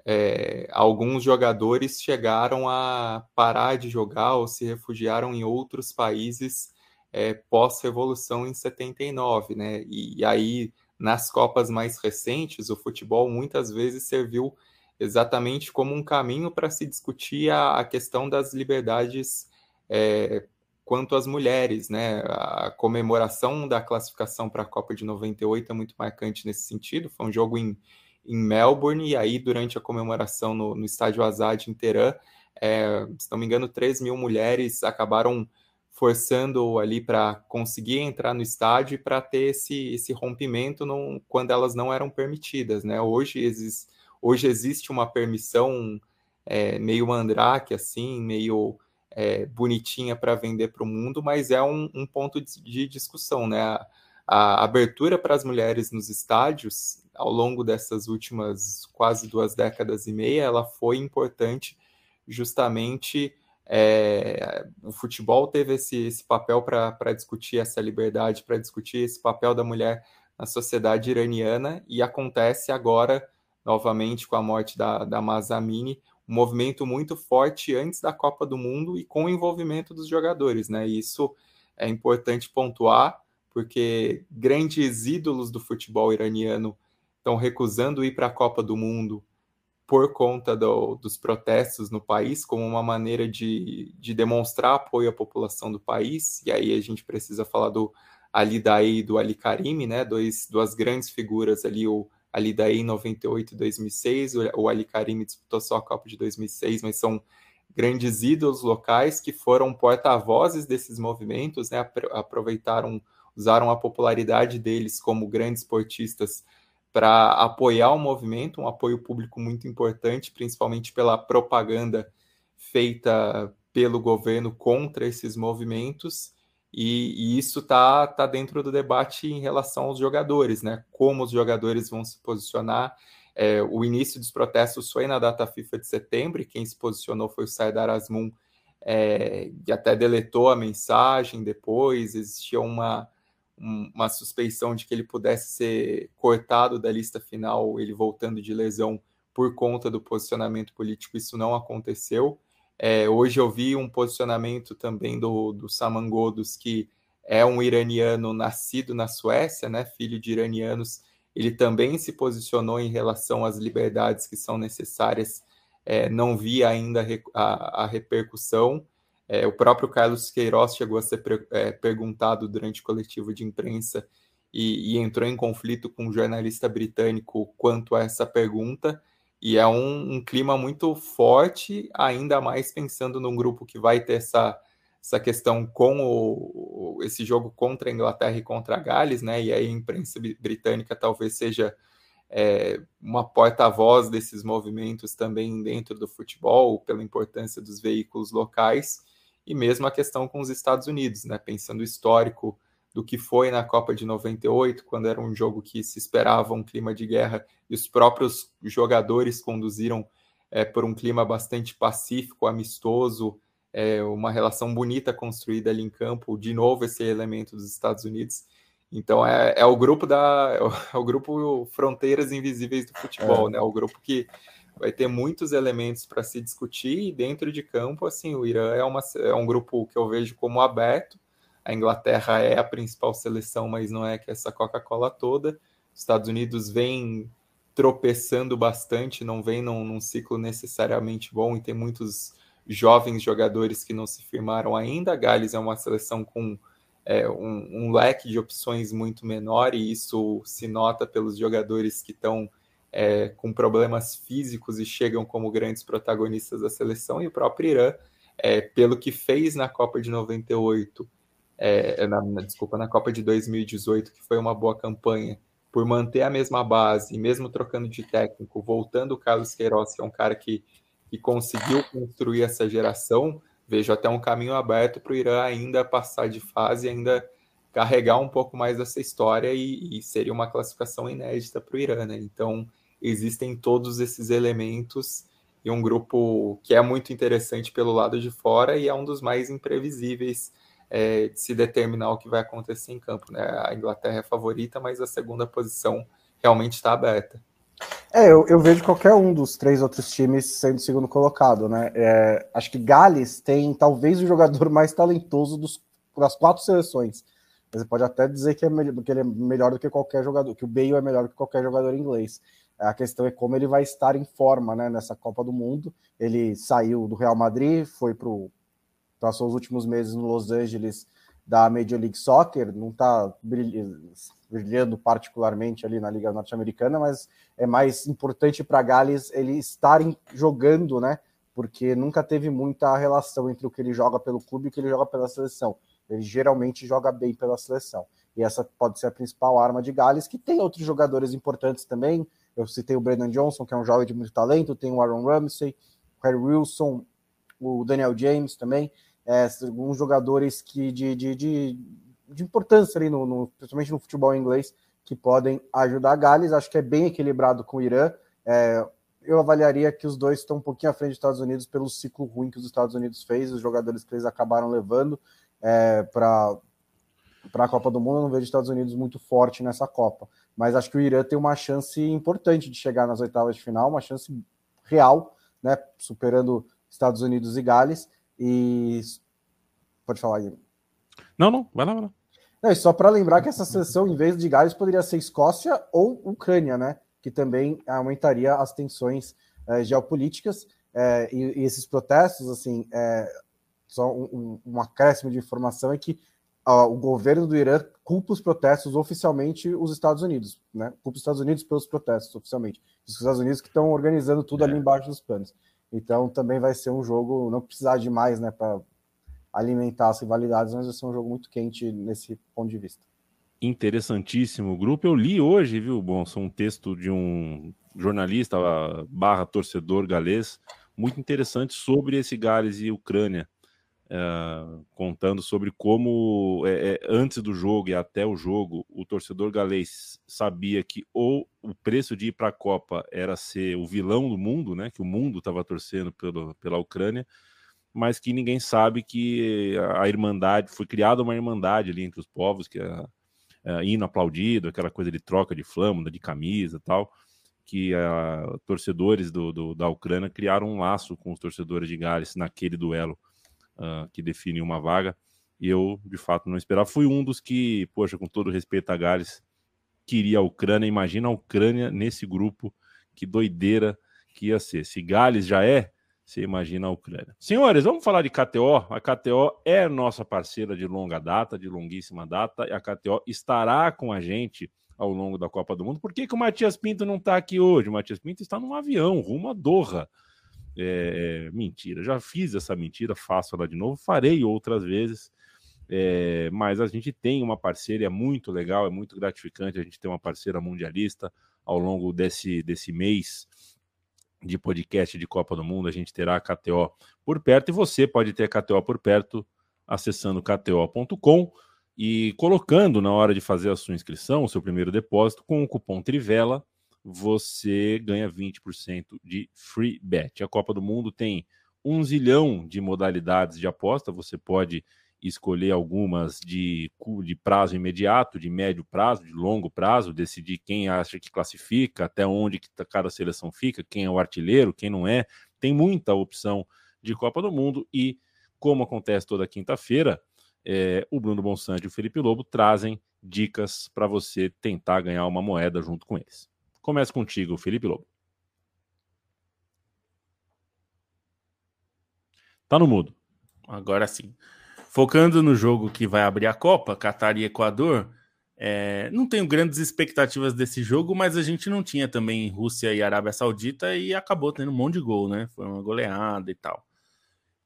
é, alguns jogadores chegaram a parar de jogar ou se refugiaram em outros países é, pós-revolução em 79, né? E, e aí nas Copas mais recentes o futebol muitas vezes serviu exatamente como um caminho para se discutir a, a, questão das liberdades é, quanto às mulheres, né? A comemoração da classificação para a Copa de 98 é muito marcante nesse sentido. Foi um jogo em, em Melbourne, e aí, durante a comemoração no, no estádio Azad em Teherã, é, se não me engano, 3 mil mulheres acabaram forçando ali para conseguir entrar no estádio e para ter esse, esse rompimento quando elas não eram permitidas, né? Hoje existe Hoje existe uma permissão é, meio mandrake, assim, meio é, bonitinha para vender para o mundo, mas é um, um ponto de, de, discussão, né? A, a abertura para as mulheres nos estádios, ao longo dessas últimas quase duas décadas e meia, ela foi importante justamente. É, o futebol teve esse, esse papel para discutir essa liberdade, para discutir esse papel da mulher na sociedade iraniana, e acontece agora novamente com a morte da, da Mazamini, um movimento muito forte antes da Copa do Mundo e com o envolvimento dos jogadores, né? Isso é importante pontuar, porque grandes ídolos do futebol iraniano estão recusando ir para a Copa do Mundo por conta do, dos protestos no país, como uma maneira de, de demonstrar apoio à população do país. E aí a gente precisa falar do Ali Daei e do Ali Karimi, né? Dois, duas grandes figuras ali, o ali daí em 98 e 2006. O Ali Karim disputou só a Copa de 2006, mas são grandes ídolos locais que foram porta-vozes desses movimentos, né? aproveitaram, usaram a popularidade deles como grandes esportistas para apoiar o movimento, um apoio público muito importante, principalmente pela propaganda feita pelo governo contra esses movimentos. E, e isso está tá dentro do debate em relação aos jogadores, né? Como os jogadores vão se posicionar. É, o início dos protestos foi na data FIFA de setembro, e quem se posicionou foi o Saidar Asmun, é, e até deletou a mensagem depois. Existia uma, uma suspeição de que ele pudesse ser cortado da lista final, ele voltando de lesão por conta do posicionamento político. Isso não aconteceu. É, hoje eu vi um posicionamento também do, do Samangodos, que é um iraniano nascido na Suécia, né, filho de iranianos. Ele também se posicionou em relação às liberdades que são necessárias. É, não vi ainda a, a repercussão. É, o próprio Carlos Queiroz chegou a ser é, perguntado durante o coletivo de imprensa e, e, entrou em conflito com um jornalista britânico quanto a essa pergunta. E é um, um, clima muito forte, ainda mais pensando num grupo que vai ter essa, essa questão com o, esse jogo contra a Inglaterra e contra a Gales, né? E aí a imprensa britânica talvez seja é, uma porta-voz desses movimentos também dentro do futebol, pela importância dos veículos locais, e mesmo a questão com os Estados Unidos, né? Pensando o histórico do que foi na Copa de 98, quando era um jogo que se esperava um clima de guerra e os próprios jogadores conduziram é, por um clima bastante pacífico, amistoso, é, uma relação bonita construída ali em campo, de novo esse elemento dos Estados Unidos. Então é, é o grupo da [laughs] é o grupo Fronteiras Invisíveis do futebol, é. né? O grupo que vai ter muitos elementos para se discutir e dentro de campo, assim, o Irã é, uma, é um grupo que eu vejo como aberto, a Inglaterra é a principal seleção, mas não é que essa Coca-Cola toda. Os Estados Unidos vem tropeçando bastante, não vem num, num, ciclo necessariamente bom e tem muitos jovens jogadores que não se firmaram ainda. A Gales é uma seleção com é, um, um, leque de opções muito menor e isso se nota pelos jogadores que estão é, com problemas físicos e chegam como grandes protagonistas da seleção e o próprio Irã, é, pelo que fez na Copa de 98 é, na, desculpa, na Copa de 2018, que foi uma boa campanha, por manter a mesma base, mesmo trocando de técnico, voltando o Carlos Queiroz, que é um cara que, que conseguiu construir essa geração, vejo até um caminho aberto para o Irã ainda passar de fase, ainda carregar um pouco mais dessa história e, e seria uma classificação inédita para o Irã, né? Então, existem todos esses elementos e um grupo que é muito interessante pelo lado de fora e é um dos mais imprevisíveis é, de se determinar o que vai acontecer em campo. Né? A Inglaterra é favorita, mas a segunda posição realmente está aberta. É, eu, eu, vejo qualquer um dos três outros times sendo segundo colocado, né? É, acho que Gales tem talvez o jogador mais talentoso dos, das quatro seleções. Você pode até dizer que, é melhor, que ele é melhor do que qualquer jogador, que o Bale é melhor do que qualquer jogador inglês. A questão é como ele vai estar em forma né, nessa Copa do Mundo. Ele saiu do Real Madrid, foi para o passou os últimos meses no Los Angeles da Major League Soccer, não está brilhando particularmente ali na Liga Norte-Americana, mas é mais importante para Gales ele estar jogando, né? Porque nunca teve muita relação entre o que ele joga pelo clube e o que ele joga pela seleção. Ele geralmente joga bem pela seleção. E essa pode ser a principal arma de Gales, que tem outros jogadores importantes também. Eu citei o Brendan Johnson, que é um jovem de muito talento, tem o Aaron Ramsey, o Harry Wilson, o Daniel James também é, alguns jogadores que de, de, de, de importância ali, no, no, principalmente no futebol inglês, que podem ajudar a Gales. Acho que é bem equilibrado com o Irã. É, eu avaliaria que os dois estão um pouquinho à frente dos Estados Unidos pelo ciclo ruim que os Estados Unidos fez, os jogadores que eles acabaram levando é, para a Copa do Mundo. Eu não vejo os Estados Unidos muito forte nessa Copa, mas acho que o Irã tem uma chance importante de chegar nas oitavas de final, uma chance real, né, superando Estados Unidos e Gales. E pode falar aí. Não, não, vai lá, vai lá. Não, e só para lembrar que essa seleção, em vez de Gales, poderia ser Escócia ou Ucrânia, né? Que também aumentaria as tensões é, geopolíticas é, e, e, esses protestos, assim, é, só um, um, acréscimo de informação é que ó, o governo do Irã culpa os protestos oficialmente os Estados Unidos, né? Culpa os Estados Unidos pelos protestos oficialmente. Os Estados Unidos que estão organizando tudo ali embaixo dos panos. Então também vai ser um jogo, não precisar de mais, né, para alimentar as rivalidades, mas vai ser um jogo muito quente nesse ponto de vista. Interessantíssimo grupo. Eu li hoje, viu, bom, um texto de um jornalista barra torcedor galês, muito interessante sobre esse Gales e Ucrânia. Uh, contando sobre como é, é, antes do jogo e até o jogo o torcedor galês sabia que ou o preço de ir para a Copa era ser o vilão do mundo, né? Que o mundo estava torcendo pelo, pela Ucrânia, mas que ninguém sabe que a irmandade foi criada uma irmandade ali entre os povos, que é, é hino aplaudido, aquela coisa de troca de flâmula, de camisa, tal que uh, torcedores do, do, da Ucrânia criaram um laço com os torcedores de Gales naquele duelo uh, que define uma vaga. E eu, de fato, não esperava. Fui um dos que, poxa, com todo respeito a Gales, queria a Ucrânia. Imagina a Ucrânia nesse grupo, que doideira que ia ser. Se Gales já é, você imagina a Ucrânia. Senhores, vamos falar de KTO. A KTO é nossa parceira de longa data, de longuíssima data, e a KTO estará com a gente ao longo da Copa do Mundo. Por que, que o Matias Pinto não está aqui hoje? O Matias Pinto está num avião rumo a Doha. É, mentira, já fiz essa mentira, faço ela de novo, farei outras vezes. É, mas a gente tem uma parceria muito legal, é muito gratificante a gente ter uma parceira mundialista ao longo desse, desse mês de podcast de Copa do Mundo. A gente terá a KTO por perto e você pode ter a KTO por perto acessando kto.com e colocando na hora de fazer a sua inscrição, o seu primeiro depósito, com o cupom Trivela, você ganha 20% de free bet. A Copa do Mundo tem um zilhão de modalidades de aposta, você pode escolher algumas de, de prazo imediato, de médio prazo, de longo prazo, decidir quem acha que classifica, até onde que tá, cada seleção fica, quem é o artilheiro, quem não é. Tem muita opção de Copa do Mundo e, como acontece toda quinta-feira, é, o Bruno Bonsante e o Felipe Lobo trazem dicas para você tentar ganhar uma moeda junto com eles. Começa contigo, Felipe Lobo. Tá no mudo. Agora sim. Focando no jogo que vai abrir a Copa, Catar e Equador, é, não tenho grandes expectativas desse jogo, mas a gente não tinha também Rússia e Arábia Saudita e acabou tendo um monte de gol, né? Foi uma goleada e tal.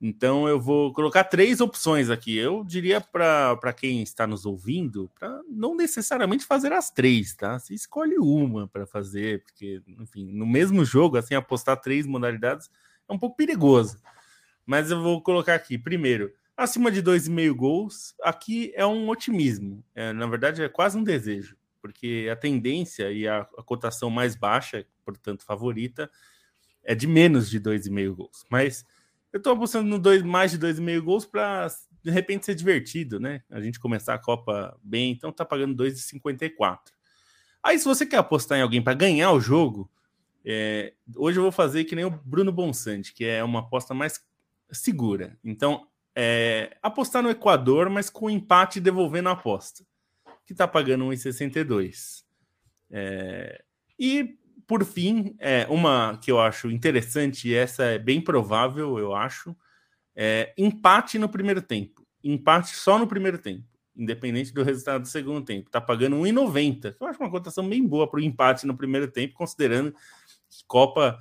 Então eu vou colocar três opções aqui. Eu diria para quem está nos ouvindo, para não necessariamente fazer as três, tá? Você escolhe uma para fazer, porque, enfim, no mesmo jogo, assim, apostar três modalidades é um pouco perigoso. Mas eu vou colocar aqui, primeiro, Acima de 2,5 gols, aqui é um otimismo. É, na verdade, é quase um desejo, porque a tendência e a, a cotação mais baixa, portanto favorita, é de menos de 2,5 gols. Mas eu estou apostando no dois, mais de 2,5 gols para de repente ser divertido, né? A gente começar a Copa bem, então tá pagando 2,54. Aí, se você quer apostar em alguém para ganhar o jogo, é, hoje eu vou fazer que nem o Bruno Bonsante, que é uma aposta mais segura. Então, é, apostar no Equador, mas com empate devolvendo a aposta, que está pagando 1,62. É, e, por fim, é, uma que eu acho interessante, e essa é bem provável, eu acho, é empate no primeiro tempo. Empate só no primeiro tempo, independente do resultado do segundo tempo. Está pagando 1,90. Eu acho uma cotação bem boa para o empate no primeiro tempo, considerando que Copa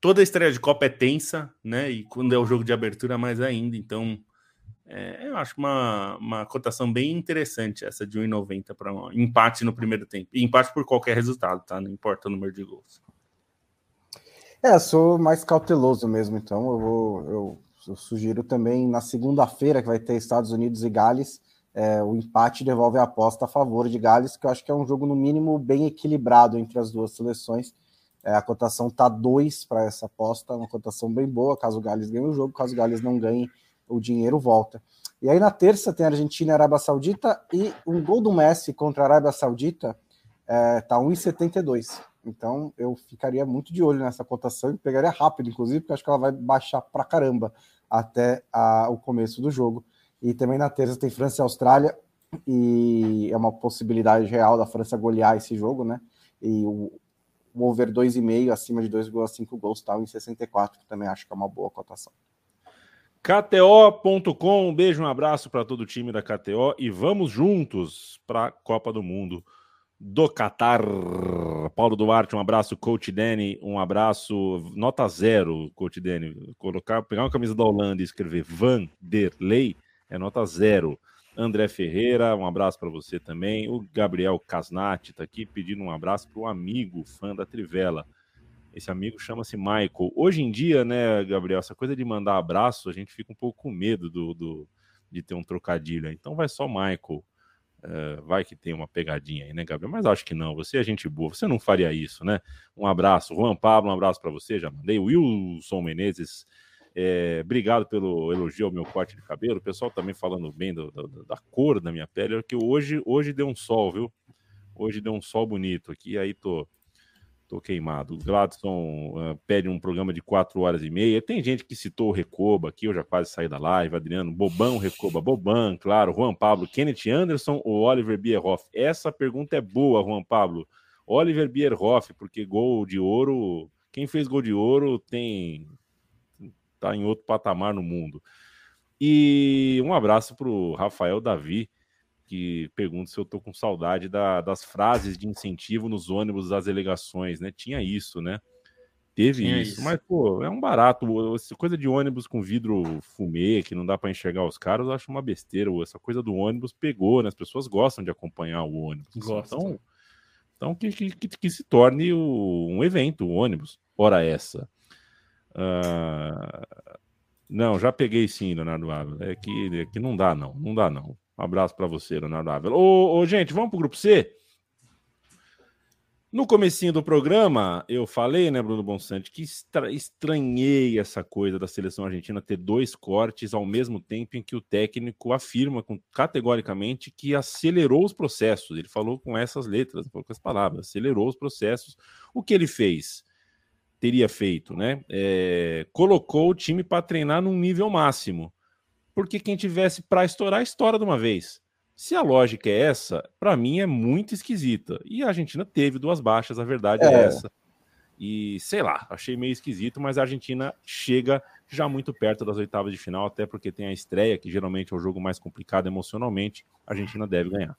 toda a estreia de Copa é tensa, né? E quando é o jogo de abertura, mais ainda. Então, é, eu acho uma, uma cotação bem interessante essa de 1,90 para um empate no primeiro tempo. E empate por qualquer resultado, tá? Não importa o número de gols. É, sou mais cauteloso mesmo, então eu vou. Eu, eu sugiro também na segunda-feira, que vai ter Estados Unidos e Gales, é, o empate devolve a aposta a favor de Gales, que eu acho que é um jogo, no mínimo, bem equilibrado entre as duas seleções. É, a cotação tá 2 para essa aposta, uma cotação bem boa, caso o Gales ganhe o jogo, caso o Gales não ganhe, o dinheiro volta. E aí na terça tem Argentina e Arábia Saudita e um gol do Messi contra a Arábia Saudita é, tá 1,72. Então eu ficaria muito de olho nessa cotação e pegaria rápido, inclusive, porque acho que ela vai baixar pra caramba até a, o começo do jogo. E também na terça tem França e Austrália, e é uma possibilidade real da França golear esse jogo, né? E o, o over 2,5 acima de 2,5 gols tá em 64, que também acho que é uma boa cotação. KTO.com, um beijo, um abraço para todo o time da KTO e vamos juntos para a Copa do Mundo do Qatar. Paulo Duarte, um abraço, Coach Danny, um abraço, nota zero, Coach Danny. Colocar, pegar uma camisa da Holanda e escrever Vanderlei é nota zero. André Ferreira, um abraço para você também. O Gabriel Casnati está aqui pedindo um abraço para o amigo fã da Trivela. Esse amigo chama-se Michael. Hoje em dia, né, Gabriel, essa coisa de mandar abraço, a gente fica um pouco com medo do, do de ter um trocadilho. Então vai só Michael. Uh, vai que tem uma pegadinha aí, né, Gabriel? Mas acho que não. Você é gente boa. Você não faria isso, né? Um abraço. Juan Pablo, um abraço para você. Já mandei. Wilson Menezes, é, obrigado pelo elogio ao meu corte de cabelo. O pessoal também falando bem do, do, da cor da minha pele. Que hoje, hoje deu um sol, viu? Hoje deu um sol bonito aqui. Aí tô Tô queimado. Gladson uh, pede um programa de quatro horas e meia. Tem gente que citou o Recoba aqui, eu já quase saí da live. Adriano, Bobão, Recoba, Boban, claro. Juan Pablo, Kenneth Anderson ou Oliver Bierhoff? Essa pergunta é boa, Juan Pablo. Oliver Bierhoff, porque gol de ouro. Quem fez gol de ouro tem. tá em outro patamar no mundo. E um abraço para o Rafael Davi, que pergunta se eu tô com saudade da, das frases de incentivo nos ônibus das delegações, né? Tinha isso, né? Teve isso. isso. mas pô, é um barato. Essa coisa de ônibus com vidro fumê, que não dá para enxergar os caras, eu acho uma besteira. Essa coisa do ônibus pegou, né? As pessoas gostam de acompanhar o ônibus. Gostam. Então, então que, que, que, que se torne o, um evento, o ônibus. Ora essa. Uh... Não, já peguei sim, Leonardo Ávila. É que, é que não dá, não. Não dá, não. Um abraço para você, Leonardo Ávila. Ô, ô, gente, vamos pro grupo C? No comecinho do programa, eu falei, né, Bruno Bonsante, que estra estranhei essa coisa da seleção argentina ter dois cortes ao mesmo tempo em que o técnico afirma com, categoricamente que acelerou os processos. Ele falou com essas letras, com essas palavras, acelerou os processos. O que ele fez? Teria feito, né? É, colocou o time para treinar num nível máximo porque quem tivesse para estourar, estoura de uma vez. Se a lógica é essa, para mim é muito esquisita. E a Argentina teve duas baixas, a verdade é, é essa. E sei lá, achei meio esquisito, mas a Argentina chega já muito perto das oitavas de final, até porque tem a estreia, que geralmente é o jogo mais complicado emocionalmente. A Argentina deve ganhar.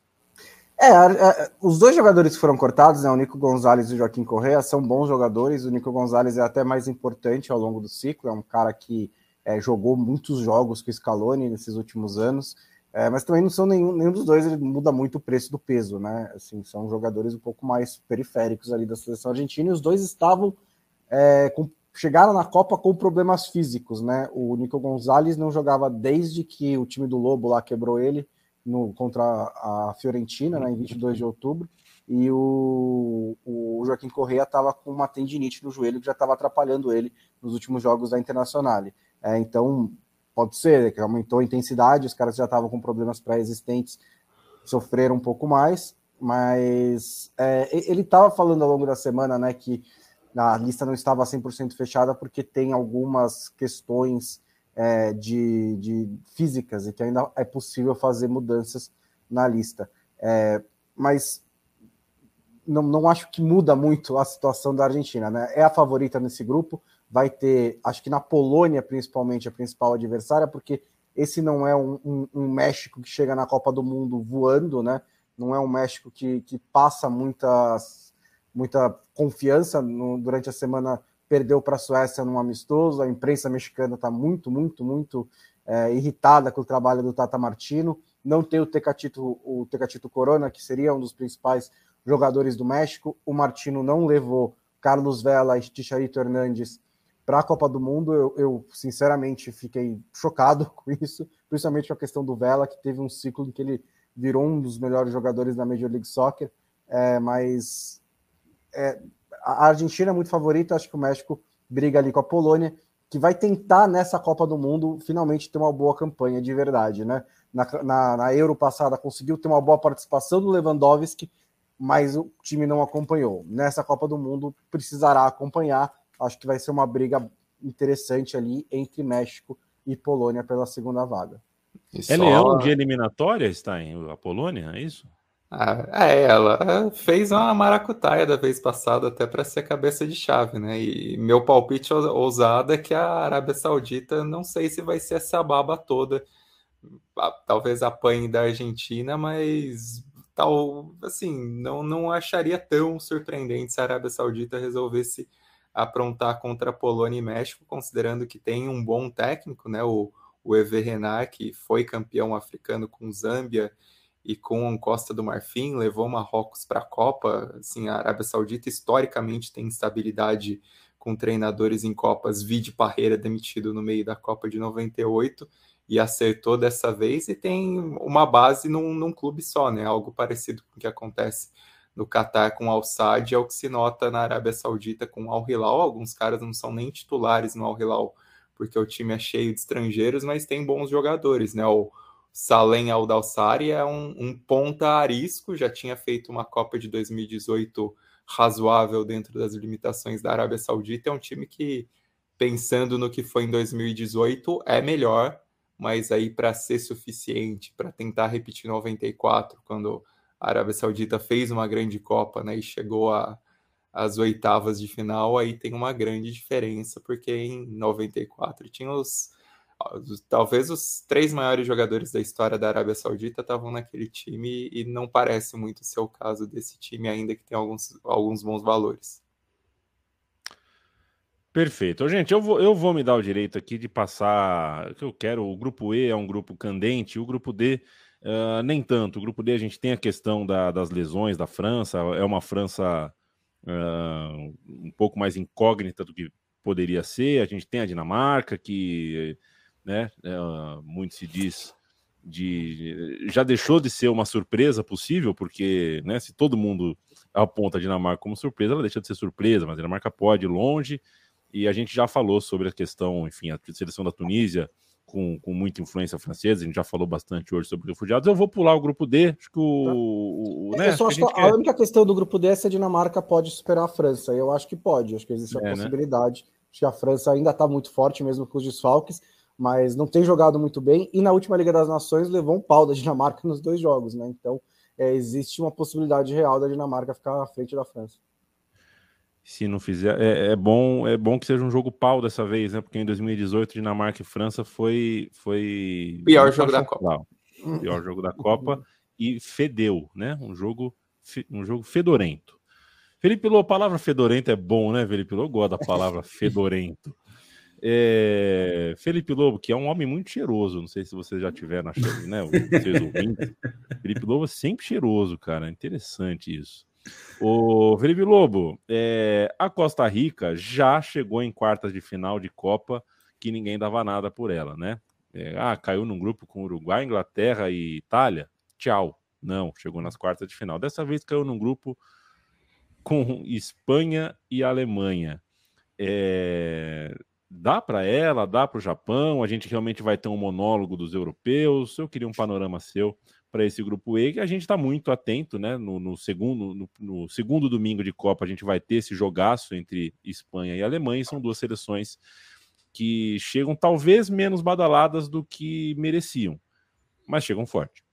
É, é, os dois jogadores que foram cortados, né, o Nico Gonzalez e o Joaquim Correa, são bons jogadores. O Nico Gonzalez é até mais importante ao longo do ciclo, é um cara que é, jogou muitos jogos com o Scaloni nesses últimos anos, é, mas também não são nenhum, nenhum dos dois, ele muda muito o preço do peso, né? Assim, são jogadores um pouco mais periféricos ali da seleção argentina, e os dois estavam é, com, chegaram na Copa com problemas físicos, né? O Nico Gonzalez não jogava desde que o time do Lobo lá quebrou ele no, contra a Fiorentina, né, em 22 de outubro, e o, o Joaquim Correa estava com uma tendinite no joelho que já estava atrapalhando ele nos últimos jogos da Internacional. É, então, pode ser que aumentou a intensidade, os caras já estavam com problemas pré-existentes, sofreram um pouco mais, mas é, ele estava falando ao longo da semana né, que a lista não estava 100% fechada porque tem algumas questões é, de, de, físicas e que ainda é possível fazer mudanças na lista. É, mas não, não acho que muda muito a situação da Argentina. Né? É a favorita nesse grupo, vai ter, acho que na Polônia, principalmente, a principal adversária, porque esse não é um, um, um, México que chega na Copa do Mundo voando, né? Não é um México que, que passa muitas, muita confiança. No, durante a semana perdeu para a Suécia num amistoso. A imprensa mexicana está muito, muito, muito é, irritada com o trabalho do Tata Martino. Não tem o Tecatito, o Tecatito Corona, que seria um dos principais jogadores do México. O Martino não levou Carlos Vela e Ticharito Hernandes para a Copa do Mundo, eu, eu, sinceramente fiquei chocado [laughs] com isso, principalmente com a questão do Vela, que teve um ciclo em que ele virou um dos melhores jogadores da Major League Soccer, é, mas é, a Argentina é muito favorita, acho que o México briga ali com a Polônia, que vai tentar nessa Copa do Mundo finalmente ter uma boa campanha de verdade, né? Na, na, na Euro passada conseguiu ter uma boa participação do Lewandowski, mas o time não acompanhou. Nessa Copa do Mundo precisará acompanhar acho que vai ser uma briga interessante ali entre México e Polônia pela segunda vaga. E é leão de eliminatória, está em a Polônia, é isso? Ah, é, ela fez uma maracutaia da vez passada até para ser cabeça de chave, né? E meu palpite ousado é que a Arábia Saudita não sei se vai ser essa baba toda. Talvez apanhe da Argentina, mas tal assim, não, não acharia tão surpreendente se a Arábia Saudita resolvesse aprontar contra a Polônia e México, considerando que tem um bom técnico, né? O, o Renard, que foi campeão africano com Zâmbia e com Costa do Marfim, levou Marrocos para a Copa. Assim, a Arábia Saudita historicamente tem estabilidade com treinadores em Copas, vide Parreira demitido no meio da Copa de 98 e acertou dessa vez e tem uma base num, num clube só, né? Algo parecido com o que acontece no Catar com Al Sadd é o que se nota na Arábia Saudita com Al Hilal. Alguns caras não são nem titulares no Al Hilal, porque o time é cheio de estrangeiros, mas tem bons jogadores, né? O Salem Al Dawsari é um, um ponta arisco, já tinha feito uma Copa de 2018 razoável dentro das limitações da Arábia Saudita. É um time que, pensando no que foi em 2018, é melhor, mas aí para ser suficiente, para tentar repetir 94, quando a Arábia Saudita fez uma grande Copa né, e chegou as oitavas de final, aí tem uma grande diferença, porque em 94 tinha os, talvez os três maiores jogadores da história da Arábia Saudita estavam naquele time e não parece muito ser o caso desse time ainda que tem alguns, alguns bons valores. Perfeito. Gente, eu vou, eu vou me dar o direito aqui de passar. que eu quero. O grupo E é um grupo candente, o grupo D uh, nem tanto. O grupo D a gente tem a questão da, das lesões da França, é uma França uh, um pouco mais incógnita do que poderia ser. A gente tem a Dinamarca, que né, uh, muito se diz de já deixou de ser uma surpresa possível, porque né, se todo mundo aponta a Dinamarca como surpresa, ela deixa de ser surpresa, mas a Dinamarca pode ir longe. E a gente já falou sobre a questão, enfim, a seleção da Tunísia com, com muita influência francesa, a gente já falou bastante hoje sobre refugiados. Eu vou pular o grupo D, acho que o. Tá. o, né, acho que a, a, única questão do grupo D é se a Dinamarca pode superar a França. Eu acho que pode, acho que existe a é, né? possibilidade. Né? Acho que a França ainda está muito forte, mesmo com os desfalques, mas não tem jogado muito bem. E na última Liga das Nações levou um pau da Dinamarca [laughs] nos dois jogos, né? Então é, existe uma possibilidade real da Dinamarca ficar à frente da França se não fizer. É, é, bom, é bom que seja um jogo pau dessa vez, né? Porque em 2018, Dinamarca e França foi. foi Pior jogo da Copa. Pior jogo da Copa e fedeu, né? Um jogo, um jogo fedorento. Felipe Lô, a palavra fedorento é bom, né, Felipe Lô? Gosta da palavra [laughs] fedorento. É... Felipe Lobo, que é um homem muito cheiroso, não sei se vocês já tiveram, né? [laughs] Vocês ouvintes. Felipe Lobo é sempre cheiroso, cara. Interessante isso. O Felipe Lobo, é, a Costa Rica já chegou em quartas de final de Copa que ninguém dava nada por ela, né? É, ah, caiu num grupo com Uruguai, Inglaterra e Itália. Tchau. Não, chegou nas quartas de final. Dessa vez caiu num grupo com Espanha e Alemanha. É, dá para ela, dá para o Japão. A gente realmente vai ter um monólogo dos europeus. Eu queria um panorama seu para esse grupo E, que a gente está muito atento, né? No, no segundo, no, no, segundo domingo de Copa, a gente vai ter esse jogaço entre Espanha e Alemanha, e são duas seleções que chegam talvez menos badaladas do que mereciam, mas chegam forte.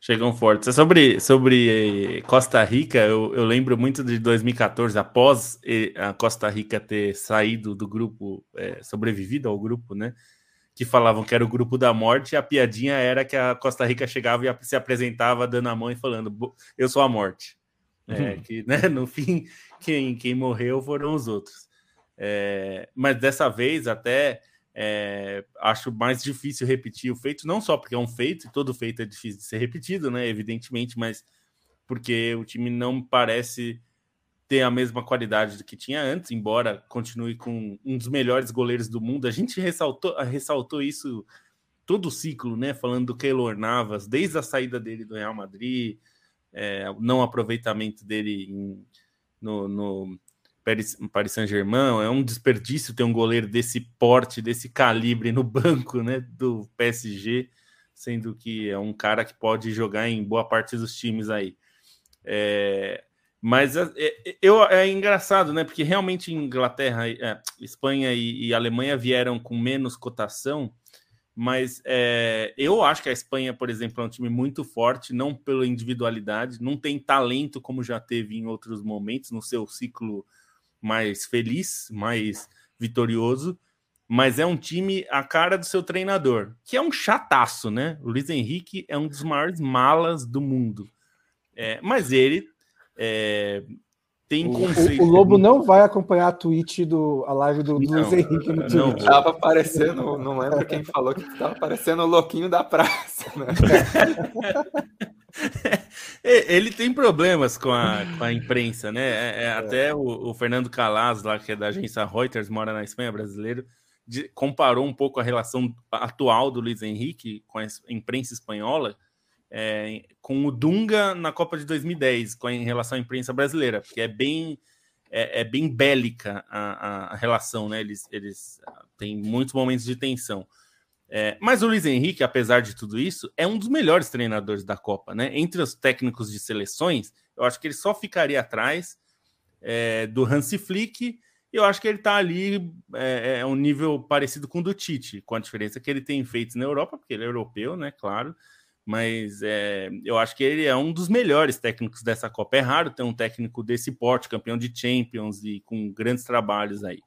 Chegam fortes. É sobre, sobre Costa Rica, eu, eu lembro muito de 2014, após a Costa Rica ter saído do grupo, é, sobrevivido ao grupo, né? que falavam que era o grupo da morte, e a piadinha era que a Costa Rica chegava e se apresentava dando a mão e falando: Eu sou a morte. É, uhum. que, né, [laughs] no fim, quem, quem morreu foram os outros. É, mas dessa vez, até é, acho mais difícil repetir o feito, não só porque é um feito, e todo feito é difícil de ser repetido, né? Evidentemente, mas porque o time não parece ter a mesma qualidade do que tinha antes, embora continue com um dos melhores goleiros do mundo. A gente ressaltou, ressaltou isso todo o ciclo, né? Falando do Keylor Navas, desde a saída dele do Real Madrid, é, não aproveitamento dele em, no, no Paris, Saint-Germain. É um desperdício ter um goleiro desse porte, desse calibre no banco, né? Do PSG, sendo que é um cara que pode jogar em boa parte dos times aí. É, mas é, é, eu, é engraçado, né? Porque realmente Inglaterra, é, Espanha e, e, Alemanha vieram com menos cotação, mas é, eu acho que a Espanha, por exemplo, é um time muito forte, não pela individualidade, não tem talento como já teve em outros momentos no seu ciclo mais feliz, mais vitorioso, mas é um time a cara do seu treinador, que é um chataço, né? O Luiz Henrique é um dos maiores malas do mundo. É, mas ele é, tem o, conceito. O, o, Lobo não vai acompanhar a tweet do a live do não, Luiz Henrique no Não, tava aparecendo, não lembro quem falou que tava aparecendo o louquinho da praça, né? [laughs] Ele tem problemas com a, com a imprensa, né? É, é, é. até o, o, Fernando Calas, lá, que é da agência Reuters, mora na Espanha, brasileiro, de, comparou um pouco a relação atual do Luiz Henrique com a imprensa espanhola é, com o Dunga na Copa de 2010, com, em relação à imprensa brasileira, porque é bem, é, é bem bélica a, a, relação, né? Eles, eles ah, têm muitos momentos de tensão. É, mas o Luiz Henrique, apesar de tudo isso, é um dos melhores treinadores da Copa, né? Entre os técnicos de seleções, eu acho que ele só ficaria atrás é, do Hansi Flick. Eu acho que ele está ali é, é, um nível parecido com o do Tite, com a diferença que ele tem feitos na Europa, porque ele é europeu, né? Claro. Mas é, eu acho que ele é um dos melhores técnicos dessa Copa. É raro ter um técnico desse porte, campeão de Champions e com grandes trabalhos aí.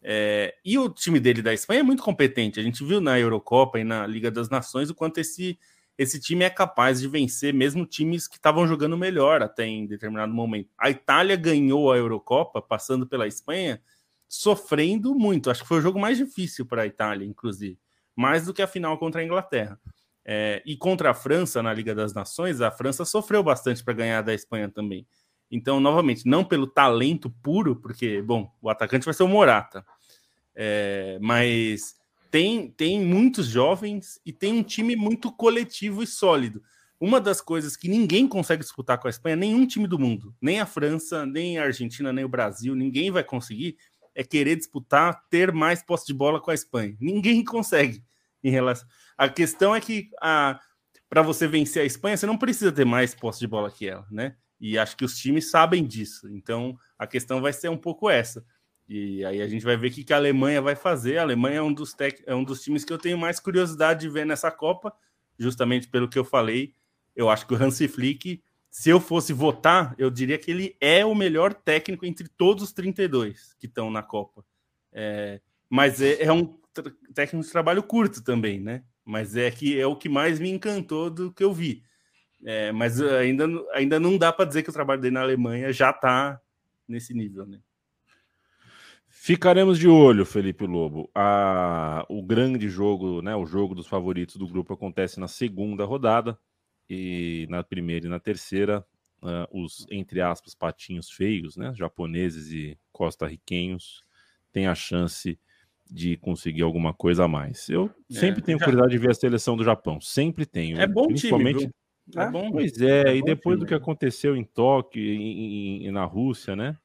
É, e o time dele da Espanha é muito competente. A gente viu na Eurocopa e na Liga das Nações o quanto esse, esse time é capaz de vencer mesmo times que estavam jogando melhor até em determinado momento. A Itália ganhou a Eurocopa passando pela Espanha, sofrendo muito. Acho que foi o jogo mais difícil para a Itália, inclusive, mais do que a final contra a Inglaterra. É, e contra a França na Liga das Nações, a França sofreu bastante para ganhar da Espanha também. Então, novamente, não pelo talento puro, porque, bom, o atacante vai ser o Morata, é, mas tem, tem muitos jovens e tem um time muito coletivo e sólido. Uma das coisas que ninguém consegue disputar com a Espanha, nenhum time do mundo, nem a França, nem a Argentina, nem o Brasil, ninguém vai conseguir, é querer disputar, ter mais posse de bola com a Espanha. Ninguém [laughs] consegue. Em relação, a questão é que para você vencer a Espanha, você não precisa ter mais posse de bola que ela, né? E acho que os times sabem disso. Então a questão vai ser um pouco essa. E aí a gente vai ver o que a Alemanha vai fazer. A Alemanha é um dos, tec... é um dos times que eu tenho mais curiosidade de ver nessa Copa, justamente pelo que eu falei. Eu acho que o Hansi Flick, se eu fosse votar, eu diria que ele é o melhor técnico entre todos os 32 que estão na Copa. É... mas é, é um técnico de trabalho curto também, né? Mas é que é o que mais me encantou do que eu vi. É, mas ainda, ainda não dá para dizer que o trabalho dele na Alemanha já está nesse nível, né? Ficaremos de olho, Felipe Lobo. A, o grande jogo, né, o jogo dos favoritos do grupo acontece na segunda rodada e na primeira e na terceira uh, os entre aspas patinhos feios, né, japoneses e costarriquenhos têm a chance de conseguir alguma coisa a mais. Eu é, sempre tenho já... curiosidade de ver a seleção do Japão, sempre tenho. É bom principalmente. Time, é, é bom. Pois é, é e depois time. do que aconteceu em Tóquio e, na Rússia, né?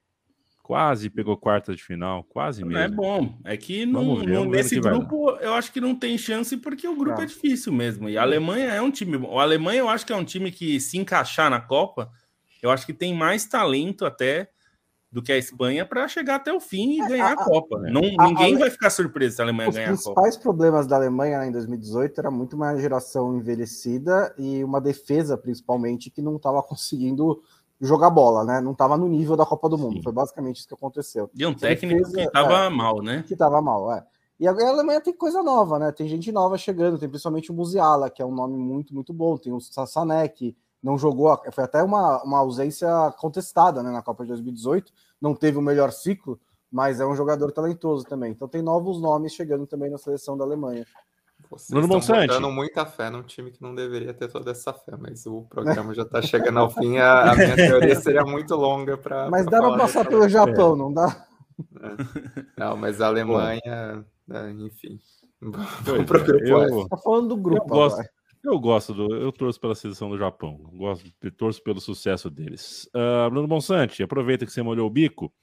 Quase pegou quarta de final, quase mesmo. É bom. É que no, ver, no, nesse grupo eu acho que não tem chance porque o grupo é difícil mesmo. E a Alemanha é um time. A Alemanha eu acho que é um time que se encaixar na Copa, eu acho que tem mais talento até do que a Espanha para chegar até o fim e é, ganhar a, a Copa. Não, a, ninguém a, vai ficar surpreso se a Alemanha ganhar a Copa. Os principais problemas da Alemanha em 2018 era muito uma geração envelhecida e uma defesa, principalmente, que não estava conseguindo jogar bola, né? Não estava no nível da Copa do Mundo. Sim. Foi basicamente isso que aconteceu. E um técnico defesa, que estava é, mal, né? Que estava mal, é. E agora a Alemanha tem coisa nova, né? Tem gente nova chegando, tem principalmente o Musiala, que é um nome muito, muito bom. Tem o Sané, que não jogou, foi até uma, uma ausência contestada né, na Copa de 2018, não teve o melhor ciclo, mas é um jogador talentoso também. Então tem novos nomes chegando também na seleção da Alemanha. Vocês Bruno estão botando muita fé num time que não deveria ter toda essa fé, mas o programa [laughs] já está chegando ao fim. A, a, minha teoria seria muito longa para. Mas dá para passar pelo Japão, não dá? É. Não, mas a Alemanha, é, enfim. Vamos para o Tá falando do grupo. Eu gosto, eu gosto do. Eu torço pela seleção do Japão. Gosto, torço pelo sucesso deles. Uh, Bruno Bonsante, aproveita que você molhou o bico.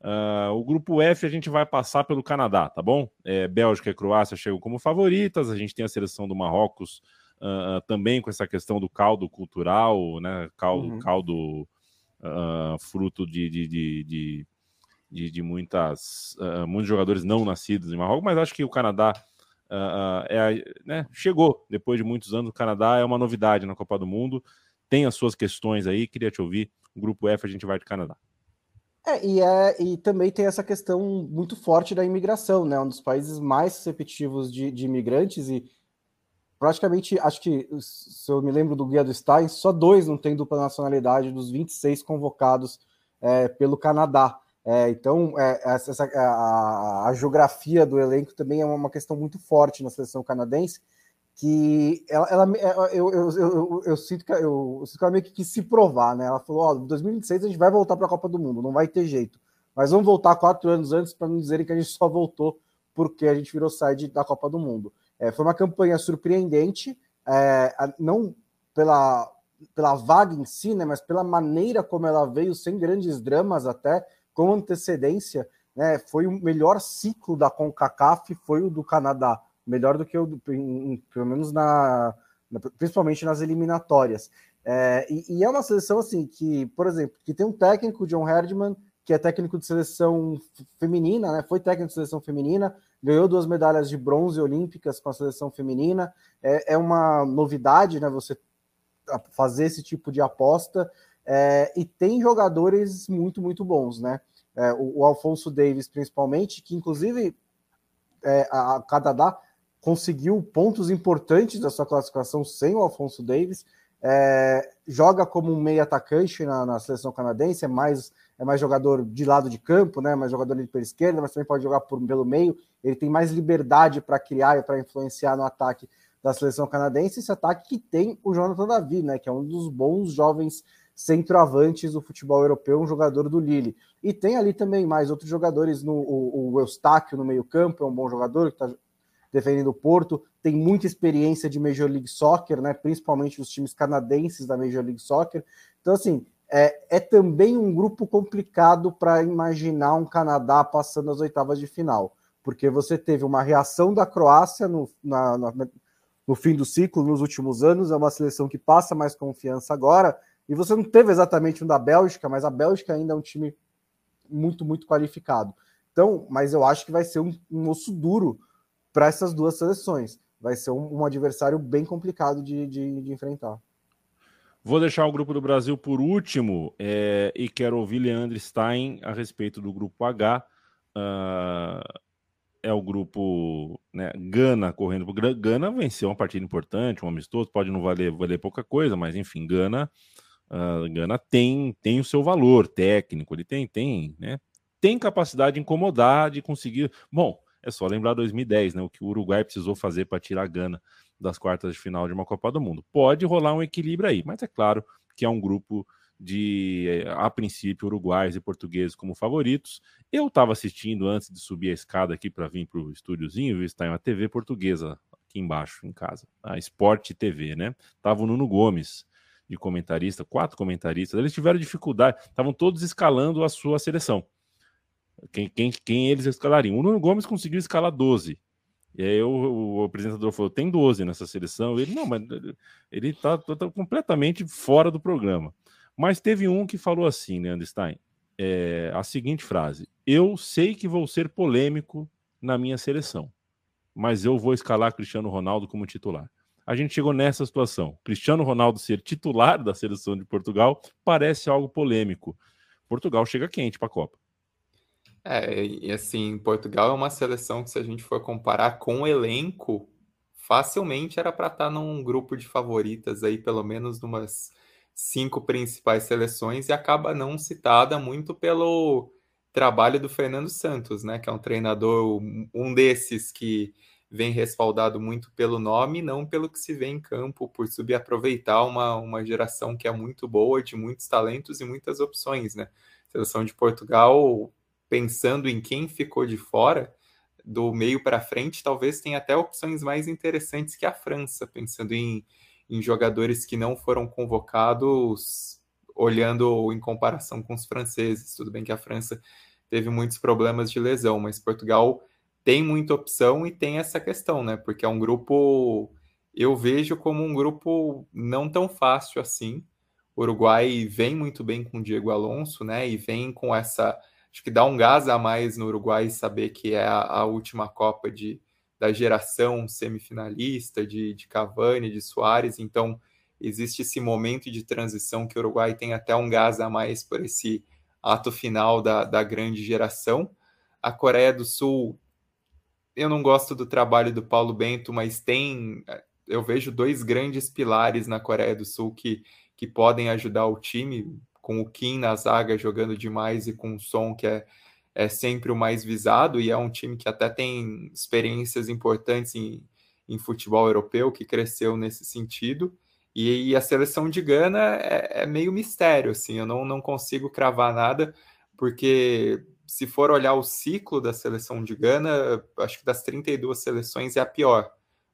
Uh, o grupo F a gente vai passar pelo Canadá, tá bom? É, Bélgica e Croácia chegam como favoritas. A gente tem a seleção do Marrocos uh, também com essa questão do caldo cultural, né? Caldo, uhum. caldo fruto de, de, de, de, de muitas, muitos jogadores não nascidos em Marrocos, mas acho que o Canadá uh, é, né, chegou depois de muitos anos. O Canadá é uma novidade na Copa do Mundo. Tem as suas questões aí, queria te ouvir. O grupo F a gente vai de Canadá. É, e, é, e também tem essa questão muito forte da imigração, né? Um dos países mais receptivos de, de imigrantes e praticamente, acho que, se eu me lembro do Guia do Stein, só dois não têm dupla nacionalidade dos 26 convocados é, pelo Canadá. É, então, é, essa, a, a, geografia do elenco também é uma questão muito forte na seleção canadense, que ela, ela é, eu, eu, eu, eu, sinto que eu, sinto que ela meio que quis se provar, né? Ela falou: Ó, oh, 2026 a gente vai voltar para a Copa do Mundo, não vai ter jeito, mas vamos voltar quatro anos antes para não dizerem que a gente só voltou porque a gente virou side da Copa do Mundo. É, foi uma campanha surpreendente, é, não pela, pela vaga em si, né, mas pela maneira como ela veio, sem grandes dramas até com antecedência, né, foi o melhor ciclo da CONCACAF, foi o do Canadá, melhor do que o, pelo menos na, na, principalmente nas eliminatórias. É, e, e, é uma seleção assim que, por exemplo, que tem um técnico, John Herdman, que é técnico de seleção feminina, né? Foi técnico de seleção feminina, ganhou duas medalhas de bronze olímpicas com a seleção feminina. É, é uma novidade, né? Você fazer esse tipo de aposta. É, e tem jogadores muito, muito bons, né? É, o, o, Alfonso Davis, principalmente, que inclusive é, a, Canadá conseguiu pontos importantes da sua classificação sem o Alfonso Davis. É, joga como um meio atacante na, na, seleção canadense, é mais, é mais jogador de lado de campo, né? Mais jogador de pela esquerda, mas também pode jogar por, pelo meio. Ele tem mais liberdade para criar e para influenciar no ataque da seleção canadense. Esse ataque que tem o Jonathan Davi, né? Que é um dos bons jovens centroavantes do futebol europeu, um jogador do Lille. E tem ali também mais outros jogadores, no, o, o Eustáquio no meio-campo, é um bom jogador que está defendendo o Porto, tem muita experiência de Major League Soccer, né? Principalmente os times canadenses da Major League Soccer. Então, assim, é, é também um grupo complicado para imaginar um Canadá passando as oitavas de final, porque você teve uma reação da Croácia no, na, na, no fim do ciclo nos últimos anos, é uma seleção que passa mais confiança agora, e você não teve exatamente um da Bélgica, mas a Bélgica ainda é um time muito, muito qualificado. Então, mas eu acho que vai ser um, um osso duro para essas duas seleções. Vai ser um, um adversário bem complicado de, de, de, enfrentar. Vou deixar o grupo do Brasil por último é, e quero ouvir Leandro Stein a respeito do grupo H. Uh, é o grupo né, Gana correndo Gana venceu uma partida importante, um amistoso, pode não valer, valer pouca coisa, mas enfim, Gana, Gana tem, tem o seu valor técnico, ele tem, tem, né? Tem capacidade de incomodar, de conseguir. Bom, é só lembrar 2010, né? O que o Uruguai precisou fazer para tirar a Gana das quartas de final de uma Copa do Mundo. Pode rolar um equilíbrio aí, mas é claro que é um grupo de, a princípio, uruguaios e portugueses como favoritos. Eu estava assistindo antes de subir a escada aqui para vir para o estúdiozinho? Está em uma TV portuguesa aqui embaixo, em casa, a Sport TV, né? Tava o Nuno Gomes de comentarista, quatro comentaristas. Eles tiveram dificuldade, estavam todos escalando a sua seleção quem, quem, quem eles escalariam. O Nuno Gomes conseguiu escalar 12. E aí o, o apresentador falou: tem 12 nessa seleção. Ele, não, mas ele está tá completamente fora do programa. Mas teve um que falou assim, né, Stein? É, a seguinte frase: Eu sei que vou ser polêmico na minha seleção, mas eu vou escalar Cristiano Ronaldo como titular. A gente chegou nessa situação. Cristiano Ronaldo ser titular da seleção de Portugal parece algo polêmico. Portugal chega quente para a Copa. É, e assim, Portugal é uma seleção que, se a gente for comparar com o elenco, facilmente era para estar tá num grupo de favoritas aí, pelo menos numas cinco principais seleções, e acaba não citada muito pelo trabalho do Fernando Santos, né? Que é um treinador, um desses que vem respaldado muito pelo nome, não pelo que se vê em campo, por subaproveitar uma, uma geração que é muito boa, de muitos talentos e muitas opções, né? A seleção de Portugal pensando em quem ficou de fora, do meio para frente, talvez tenha até opções mais interessantes que a França, pensando em, em jogadores que não foram convocados, olhando em comparação com os franceses. Tudo bem que a França teve muitos problemas de lesão, mas Portugal tem muita opção e tem essa questão, né? Porque é um grupo, eu vejo como um grupo não tão fácil assim. O Uruguai vem muito bem com o Diego Alonso, né? E vem com essa acho que dá um gás a mais no Uruguai saber que é a, a última Copa de, da geração semifinalista de, de Cavani, de Soares, então existe esse momento de transição que o Uruguai tem até um gás a mais por esse ato final da, da grande geração. A Coreia do Sul, eu não gosto do trabalho do Paulo Bento, mas tem, eu vejo dois grandes pilares na Coreia do Sul que, que podem ajudar o time com o Kim na zaga jogando demais e com o Som, que é, é sempre o mais visado, e é um time que até tem experiências importantes em, em futebol europeu, que cresceu nesse sentido. E, e a seleção de Gana é, é, meio mistério, assim, eu não, não consigo cravar nada, porque se for olhar o ciclo da seleção de Gana, acho que das 32 seleções é a pior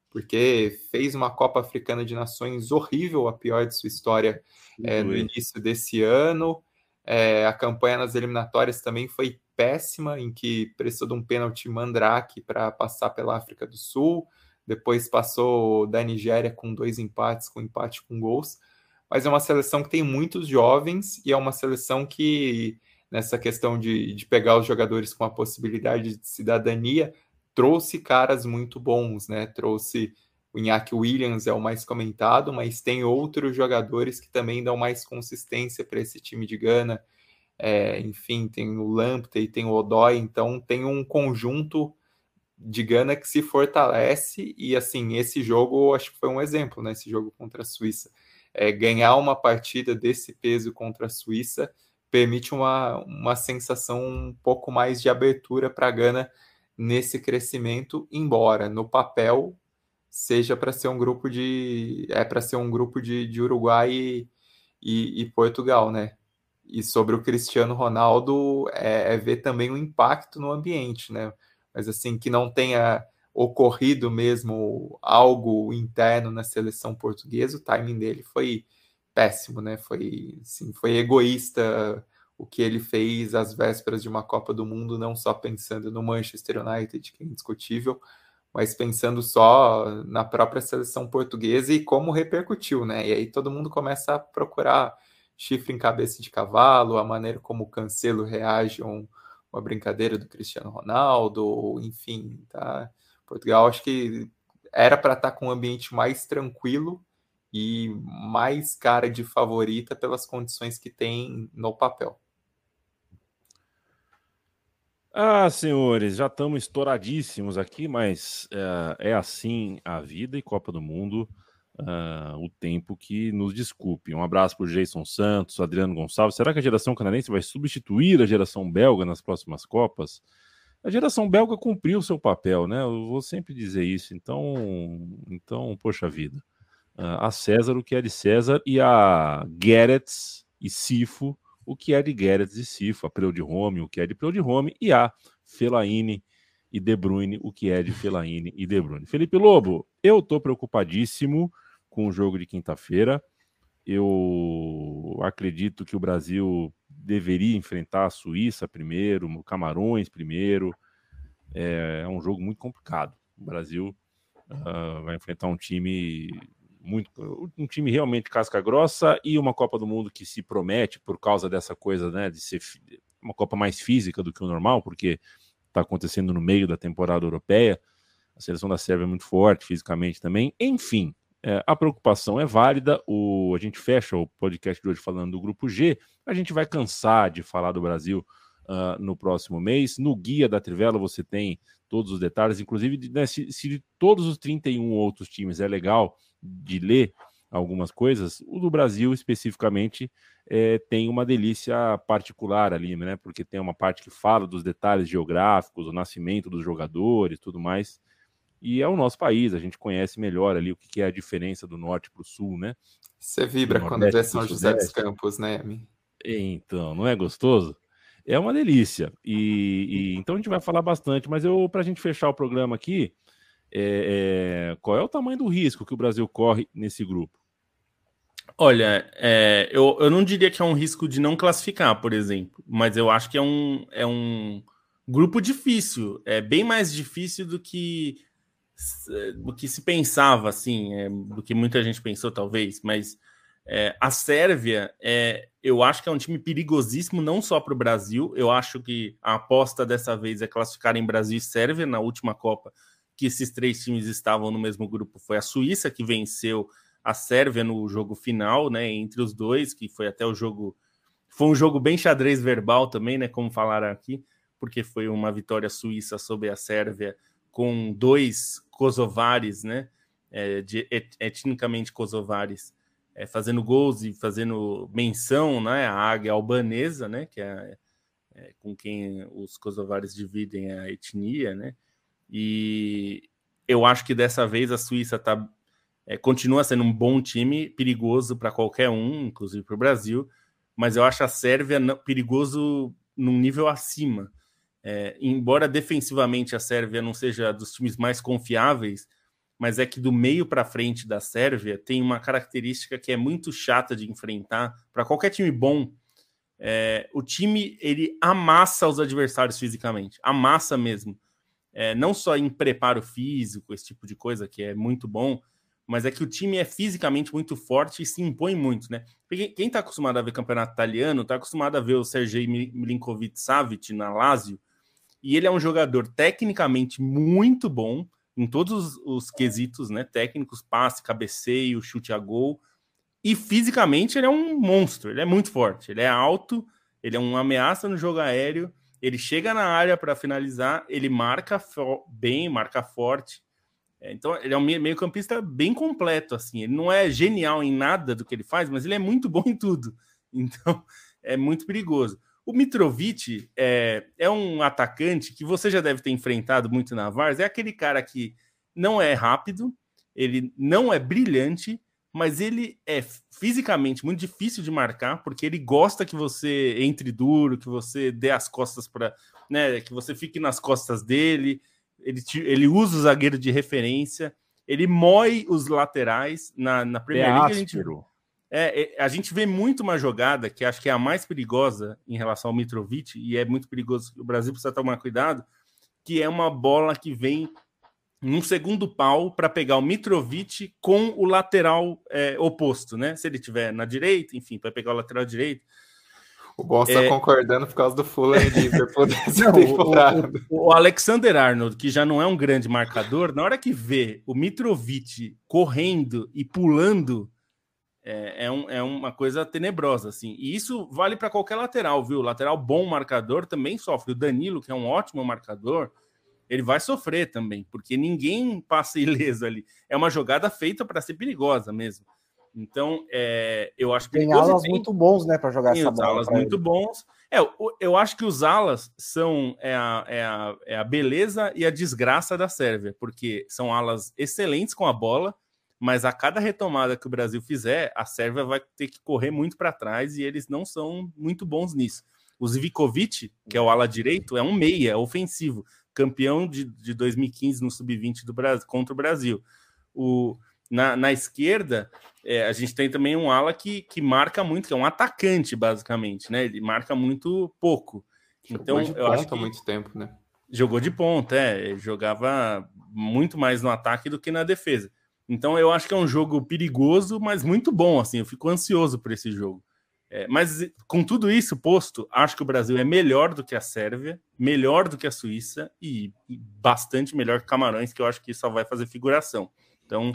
porque fez uma Copa Africana de Nações horrível, a pior de sua história é, no início desse ano. É, a campanha nas eliminatórias também foi péssima, em que precisou de um pênalti mandrake para passar pela África do Sul. Depois passou da Nigéria com dois empates, com empate com gols. Mas é uma seleção que tem muitos jovens e é uma seleção que nessa questão de, de pegar os jogadores com a possibilidade de cidadania, trouxe caras muito bons, né? Trouxe o Iñaki Williams é o mais comentado, mas tem outros jogadores que também dão mais consistência para esse time de Gana. É, enfim, tem o Lamptey, tem o Odoi, então tem um conjunto de Gana que se fortalece e assim, esse jogo acho que foi um exemplo, né? Esse jogo contra a Suíça. É, ganhar uma partida desse peso contra a Suíça permite uma, uma sensação um pouco mais de abertura para a Gana nesse crescimento, embora no papel seja para ser um grupo de é para ser um grupo de, de Uruguai e, e, e, Portugal, né? E sobre o Cristiano Ronaldo é, é ver também o impacto no ambiente, né? mas assim, que não tenha ocorrido mesmo algo interno na seleção portuguesa, o timing dele foi péssimo, né? Foi, assim, foi egoísta o que ele fez às vésperas de uma Copa do Mundo, não só pensando no Manchester United, que é indiscutível, mas pensando só na própria seleção portuguesa e como repercutiu, né? E aí todo mundo começa a procurar chifre em cabeça de cavalo, a maneira como o Cancelo reage a um, uma brincadeira do Cristiano Ronaldo, enfim, tá? Portugal acho que era para estar tá com um ambiente mais tranquilo e mais cara de favorita pelas condições que tem no papel. Ah, senhores, já estamos estouradíssimos aqui, mas é, é assim a vida e Copa do Mundo uh, o tempo que nos desculpe. Um abraço para o Jason Santos, Adriano Gonçalves. Será que a geração canadense vai substituir a geração belga nas próximas Copas? A geração belga cumpriu seu papel, né? Eu vou sempre dizer isso. Então, então poxa vida. Uh, a César o que é de César e a Gerets e Sifo o que é de Gerets e Sifo, a Preu de Rome o que é de Preu de Rome e a Felaine e De Bruyne o que é de Felaine e De Bruyne. Felipe Lobo, eu tô preocupadíssimo com o jogo de quinta-feira. Eu acredito que o Brasil deveria enfrentar a Suíça primeiro, o Camarões primeiro. É, é, um jogo muito complicado. O Brasil uh, vai enfrentar um time muito, um time realmente casca grossa e uma Copa do Mundo que se promete por causa dessa coisa, né, de ser uma Copa mais física do que o normal, porque está acontecendo no meio da temporada europeia. A seleção da Sérvia é muito forte fisicamente também. Enfim, é, a preocupação é válida. O, a gente fecha o podcast de hoje falando do Grupo G. A gente vai cansar de falar do Brasil uh, no próximo mês. No guia da Trivela você tem todos os detalhes, inclusive né, se, se de todos os 31 outros times é legal de ler algumas coisas, o do Brasil especificamente é, tem uma delícia particular ali, né? Porque tem uma parte que fala dos detalhes geográficos, o nascimento dos jogadores, tudo mais e é o nosso país, a gente conhece melhor ali o que é a diferença do norte para o sul, né? Você vibra quando vê São José dos Campos, né, Ami? Então, não é gostoso? É uma delícia. E, e então a gente vai falar bastante, mas eu para a gente fechar o programa aqui, é, é, qual é o tamanho do risco que o Brasil corre nesse grupo? Olha, é, eu, eu não diria que é um risco de não classificar, por exemplo, mas eu acho que é um, é um grupo difícil, é bem mais difícil do que do que se pensava, assim, é, do que muita gente pensou, talvez, mas é, a Sérvia, é, eu acho que é um time perigosíssimo, não só para o Brasil. Eu acho que a aposta dessa vez é classificar em Brasil e Sérvia na última Copa, que esses três times estavam no mesmo grupo. Foi a Suíça que venceu a Sérvia no jogo final, né? Entre os dois, que foi até o jogo. Foi um jogo bem xadrez verbal também, né? Como falaram aqui, porque foi uma vitória suíça sobre a Sérvia com dois kosovares, né? É, de, et, etnicamente kosovares, é, fazendo gols e fazendo menção, né? A águia albanesa, né? Que é, é, com quem os kosovares dividem a etnia, né? E eu acho que dessa vez a Suíça tá, é, continua sendo um bom time, perigoso para qualquer um, inclusive para o Brasil, mas eu acho a Sérvia perigoso num nível acima. É, embora defensivamente a Sérvia não seja dos times mais confiáveis, mas é que do meio para frente da Sérvia tem uma característica que é muito chata de enfrentar para qualquer time bom. É, o time ele amassa os adversários fisicamente, amassa mesmo. É, não só em preparo físico, esse tipo de coisa que é muito bom, mas é que o time é fisicamente muito forte e se impõe muito, né? Porque quem está acostumado a ver campeonato italiano está acostumado a ver o Sergei Milinkovic-Savic na Lazio, e ele é um jogador tecnicamente muito bom em todos os quesitos, né? Técnicos, passe, cabeceio, chute a gol, e fisicamente ele é um monstro, ele é muito forte, ele é alto, ele é uma ameaça no jogo aéreo, ele chega na área para finalizar, ele marca bem, marca forte, é, então, ele é um meio-campista bem completo, assim. Ele não é genial em nada do que ele faz, mas ele é muito bom [laughs] em tudo. Então, é muito perigoso. O Mitrovic é, é um atacante que você já deve ter enfrentado muito na Vars. É aquele cara que não é rápido, ele não é brilhante, mas ele é fisicamente muito difícil de marcar, porque ele gosta que você entre duro, que você dê as costas para, né, que você fique nas costas dele. Ele, ele usa o zagueiro de referência, ele moe os laterais na, na Premier League. A gente, é, é, a gente vê muito uma jogada que acho que é a mais perigosa em relação ao Mitrovic, e é muito perigoso, o Brasil precisa tomar cuidado, que é uma bola que vem num segundo pau para pegar o Mitrovic com o lateral é, oposto, né? Se ele tiver na direita, enfim, para pegar o lateral direito. O bom está é... concordando por causa do Fulham e Liverpool [laughs] dessa temporada. O, o, o, Alexander Arnold, que já não é um grande marcador, na hora que vê o Mitrovic correndo e pulando, é, é, um, é uma coisa tenebrosa, assim. E isso vale para qualquer lateral, viu? O lateral bom marcador também sofre. O Danilo, que é um ótimo marcador, ele vai sofrer também, porque ninguém passa [laughs] ileso ali. É uma jogada feita para ser perigosa mesmo. Então, é, eu acho que tem alas tem, muito bons, né, para jogar tem essa bola. alas muito ele. bons. É, eu, eu, acho que os alas são é a, é, a, é a beleza e a desgraça da Sérvia, porque são alas excelentes com a bola, mas a cada retomada que o Brasil fizer, a Sérvia vai ter que correr muito para trás e eles não são muito bons nisso. O Zivkovic, que é o ala direito, é um meia, é ofensivo, campeão de, de 2015 no sub-20 do Brasil contra o Brasil. O, na, na esquerda, é, a gente tem também um ala que, que marca muito, que é um atacante, basicamente, né? Ele marca muito pouco. Então, Jogou de eu acho que muito tempo, né? Jogou de ponta, é. Jogava muito mais no ataque do que na defesa. Então, eu acho que é um jogo perigoso, mas muito bom, assim. Eu fico ansioso por esse jogo. É, mas com tudo isso posto, acho que o Brasil é melhor do que a Sérvia, melhor do que a Suíça e, bastante melhor que Camarões, que eu acho que só vai fazer figuração. Então,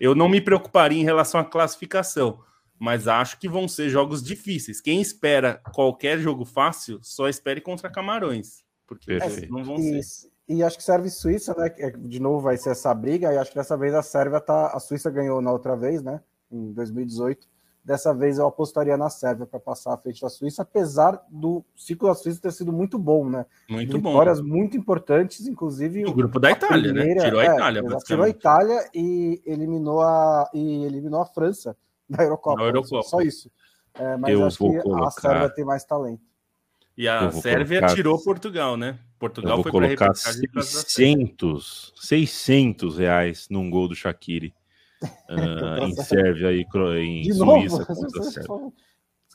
eu não me preocuparia em relação à classificação, mas acho que vão ser jogos difíceis. Quem espera qualquer jogo fácil, só espere contra Camarões, porque não vão e, ser. E acho que serve Suíça, né? É, de novo vai ser essa briga, e acho que dessa vez a Sérvia tá. A Suíça ganhou na outra vez, né? Em 2018. Dessa vez eu apostaria na Sérvia para passar à frente da Suíça, apesar do ciclo da Suíça ter sido muito bom, né? Muito bom. Vitórias muito importantes, inclusive. O grupo da Itália, né? primeira, né? Tirou a é, Itália, é, Tirou a Itália e eliminou a, e eliminou a França [laughs] da Eurocopa. Da Eurocopa. Só isso. É, mas eu acho que colocar... a Sérvia tem mais talento. E a Sérvia colocar... tirou Portugal, né? Portugal foi para colocar 600, 600 reais num gol do Shaqiri uh, em Sérvia e em de Suíça novo?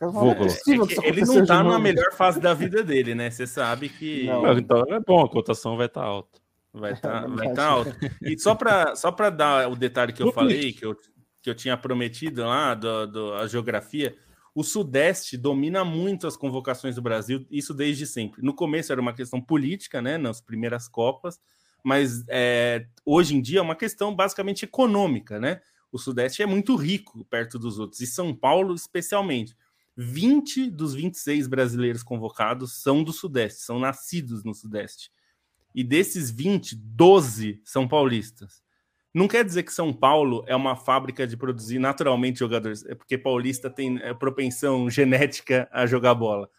Vou colocar. É ele não tá na melhor fase da vida dele, né? Você sabe que. Não. Então é bom, a cotação vai estar tá alta. Vai estar [laughs] tá, vai tá alta. E só para só dar o detalhe que eu falei, que eu, que eu tinha prometido lá, do, do, a geografia, o Sudeste domina muito as convocações do Brasil, isso desde sempre. No começo era uma questão política, né? Nas primeiras Copas, mas é, hoje em dia é uma questão basicamente econômica, né? O Sudeste é muito rico perto dos outros, e São Paulo especialmente. 20 dos 26 brasileiros convocados são do Sudeste, são nascidos no Sudeste. E desses 20, 12 são paulistas. Não quer dizer que São Paulo é uma fábrica de produzir naturalmente jogadores, é porque paulista tem é, propensão genética a jogar bola.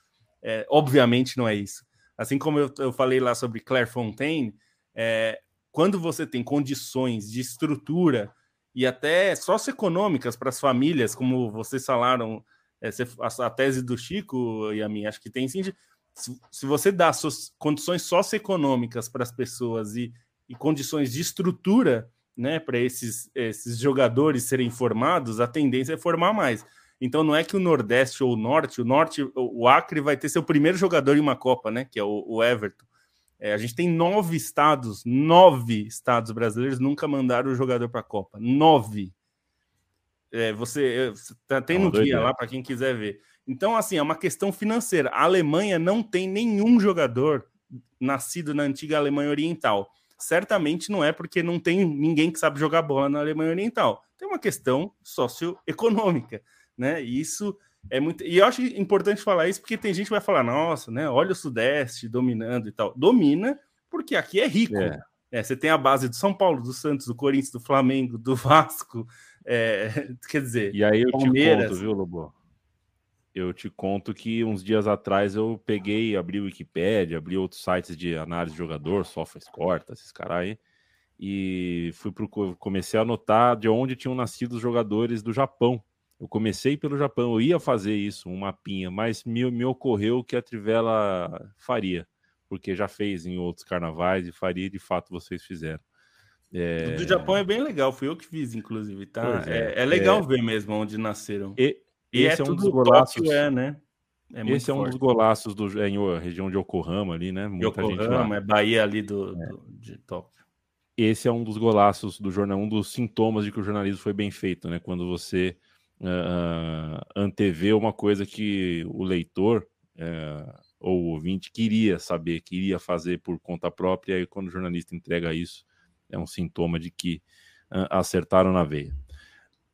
É, obviamente não é isso. Assim como eu, eu falei lá sobre Claire Fontaine, é, quando você tem condições de estrutura e até socioeconômicas para as famílias, como vocês falaram, é, a, tese do Chico e a minha, acho que tem sim. Se, você dá condições socioeconômicas para as pessoas e, e condições de estrutura né, para esses, esses jogadores serem formados, a tendência é formar mais. Então não é que o Nordeste ou o Norte, o Norte, o Acre vai ter seu primeiro jogador em uma Copa, né? Que é o, o Everton. É, a gente tem nove estados, nove estados brasileiros nunca mandaram o jogador para a Copa. Nove. É, você, tá, tem é no guia lá para quem quiser ver. Então, assim, é uma questão financeira. A Alemanha não tem nenhum jogador nascido na antiga Alemanha Oriental. Certamente não é porque não tem ninguém que sabe jogar bola na Alemanha Oriental. Tem uma questão socioeconômica, né? E isso é muito. E eu acho importante falar isso porque tem gente que vai falar: nossa, né? Olha o Sudeste dominando e tal. Domina porque aqui é rico. É. É, você tem a base do São Paulo, do Santos, do Corinthians, do Flamengo, do [laughs] Vasco. É, quer dizer, e aí eu Palmeiras. te conto, viu, Lobo? Eu te conto que uns dias atrás eu peguei, abri o Wikipedia, abri outros sites de análise de jogador, SofaScore, esses caras aí, e fui pro, comecei a anotar de onde tinham nascido os jogadores do Japão. Eu comecei pelo Japão, eu ia fazer isso, um mapinha, mas me, me ocorreu que a Trivela faria porque já fez em outros carnavais e faria de fato vocês fizeram. É... Do Japão é bem legal, fui eu que fiz, inclusive, tá? É, é, é, legal é... ver mesmo onde nasceram. E, e esse é, um dos golaços, é, né? É esse é um dos golaços do, em região de Yokohama ali, né? Muita Yokohama, é Bahia ali do, do, de Tóquio. Esse é um dos golaços do jornal, um dos sintomas de que o jornalismo foi bem feito, né? Quando você uh, antevê uma coisa que o leitor uh, ou o ouvinte queria saber, queria fazer por conta própria, e quando o jornalista entrega isso, é um sintoma de que uh, acertaram na veia.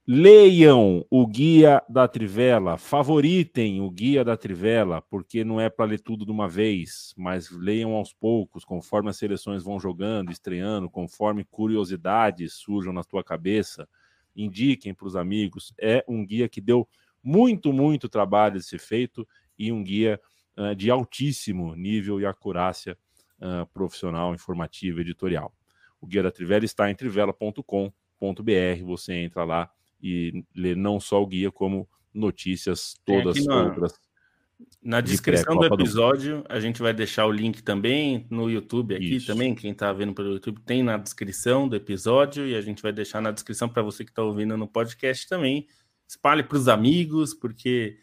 Leiam o Guia da Trivela, favoritem o Guia da Trivela, porque não é para ler tudo de uma vez, mas leiam aos poucos, conforme as seleções vão jogando, estreando, conforme curiosidades surjam na tua cabeça. Indiquem para os amigos. É um guia que deu muito, muito trabalho de ser feito e um guia uh, de altíssimo nível e acurácia uh, profissional, informativa, editorial. O Guia da Trivela está em trivela.com.br. Você entra lá e lê não só o guia, como notícias todas outras. Na descrição do episódio, do... a gente vai deixar o link também no YouTube aqui Isso. também. Quem está vendo pelo YouTube tem na descrição do episódio e a gente vai deixar na descrição para você que está ouvindo no podcast também. Espalhe para os amigos, porque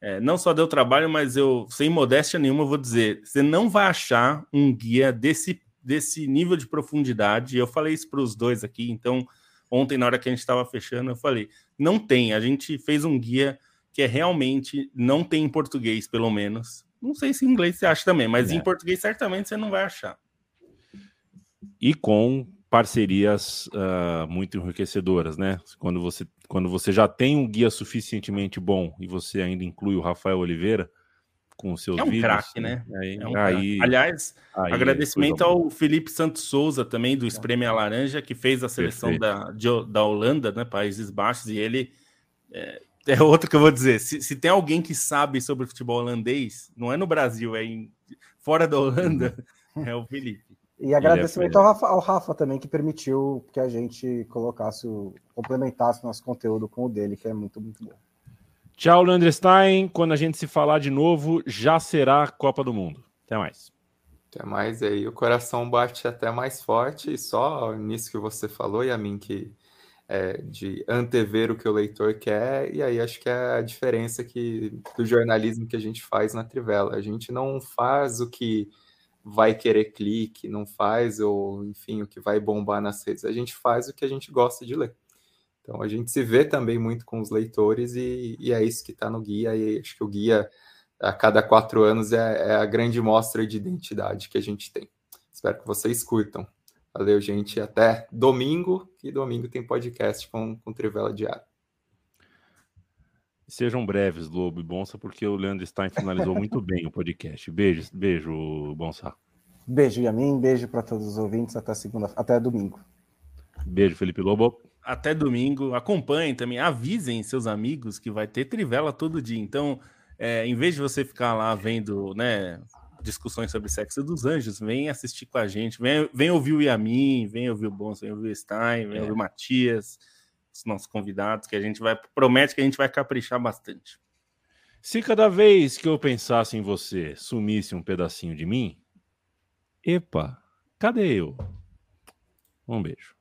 é, não só deu trabalho, mas eu, sem modéstia nenhuma, vou dizer: você não vai achar um guia desse, desse nível de profundidade. Eu falei isso para os dois aqui, então, ontem, na hora que a gente estava fechando, eu falei: não tem. A gente fez um guia que é realmente não tem em português, pelo menos. Não sei se em inglês você acha também, mas é. em português certamente você não vai achar. E com parcerias uh, muito enriquecedoras, né? Quando você, quando você já tem um guia suficientemente bom e você ainda inclui o Rafael Oliveira com os seus é um vídeos. Craque, né? Aí, é um aí, Aliás, aí agradecimento ao Felipe Santos Souza também, do Espreme a Laranja, que fez a seleção da, de, da Holanda, né? Países Baixos, e ele é, é, outro que eu vou dizer. Se, se tem alguém que sabe sobre futebol holandês, não é no Brasil, é em, fora da Holanda, uhum. [laughs] é o Felipe. E agradecimento ao Rafa, ao Rafa, também, que permitiu que a gente colocasse o, complementasse o nosso conteúdo com o dele, que é muito, muito bom. Tchau, Landestein. Quando a gente se falar de novo, já será Copa do Mundo. Até mais. Até mais aí. O coração bate até mais forte, e só nisso que você falou, e a mim que é, de antever o que o leitor quer, e aí acho que é a diferença que, do jornalismo que a gente faz na Trivela. A gente não faz o que vai querer clique, não faz, ou enfim, o que vai bombar nas redes. A gente faz o que a gente gosta de ler. Então a gente se vê também muito com os leitores e, e é isso que está no guia. E acho que o guia, a cada quatro anos, é, é, a grande mostra de identidade que a gente tem. Espero que vocês curtam. Valeu, gente. Até domingo, que domingo tem podcast com, com Trivela Diário. Sejam breves, Lobo e Bonsa, porque o Leandro Stein finalizou [laughs] muito bem o podcast. Beijo, beijo, Bonsa. Beijo, Yamin. Beijo para todos os ouvintes. Até segunda, até domingo. Beijo, Felipe Lobo. Até domingo. Acompanhem também, avisem seus amigos que vai ter Trivela todo dia. Então, é, em vez de você ficar lá vendo, né, discussões sobre sexo dos anjos, vem assistir com a gente. Vem, vem ouvir o Yamin, vem ouvir o Bonsa, vem ouvir o Stein, vem é. ouvir o Matias os nossos convidados, que a gente vai promete que a gente vai caprichar bastante. Se cada vez que eu pensasse em você sumisse um pedacinho de mim, epa, cadê eu? Um beijo.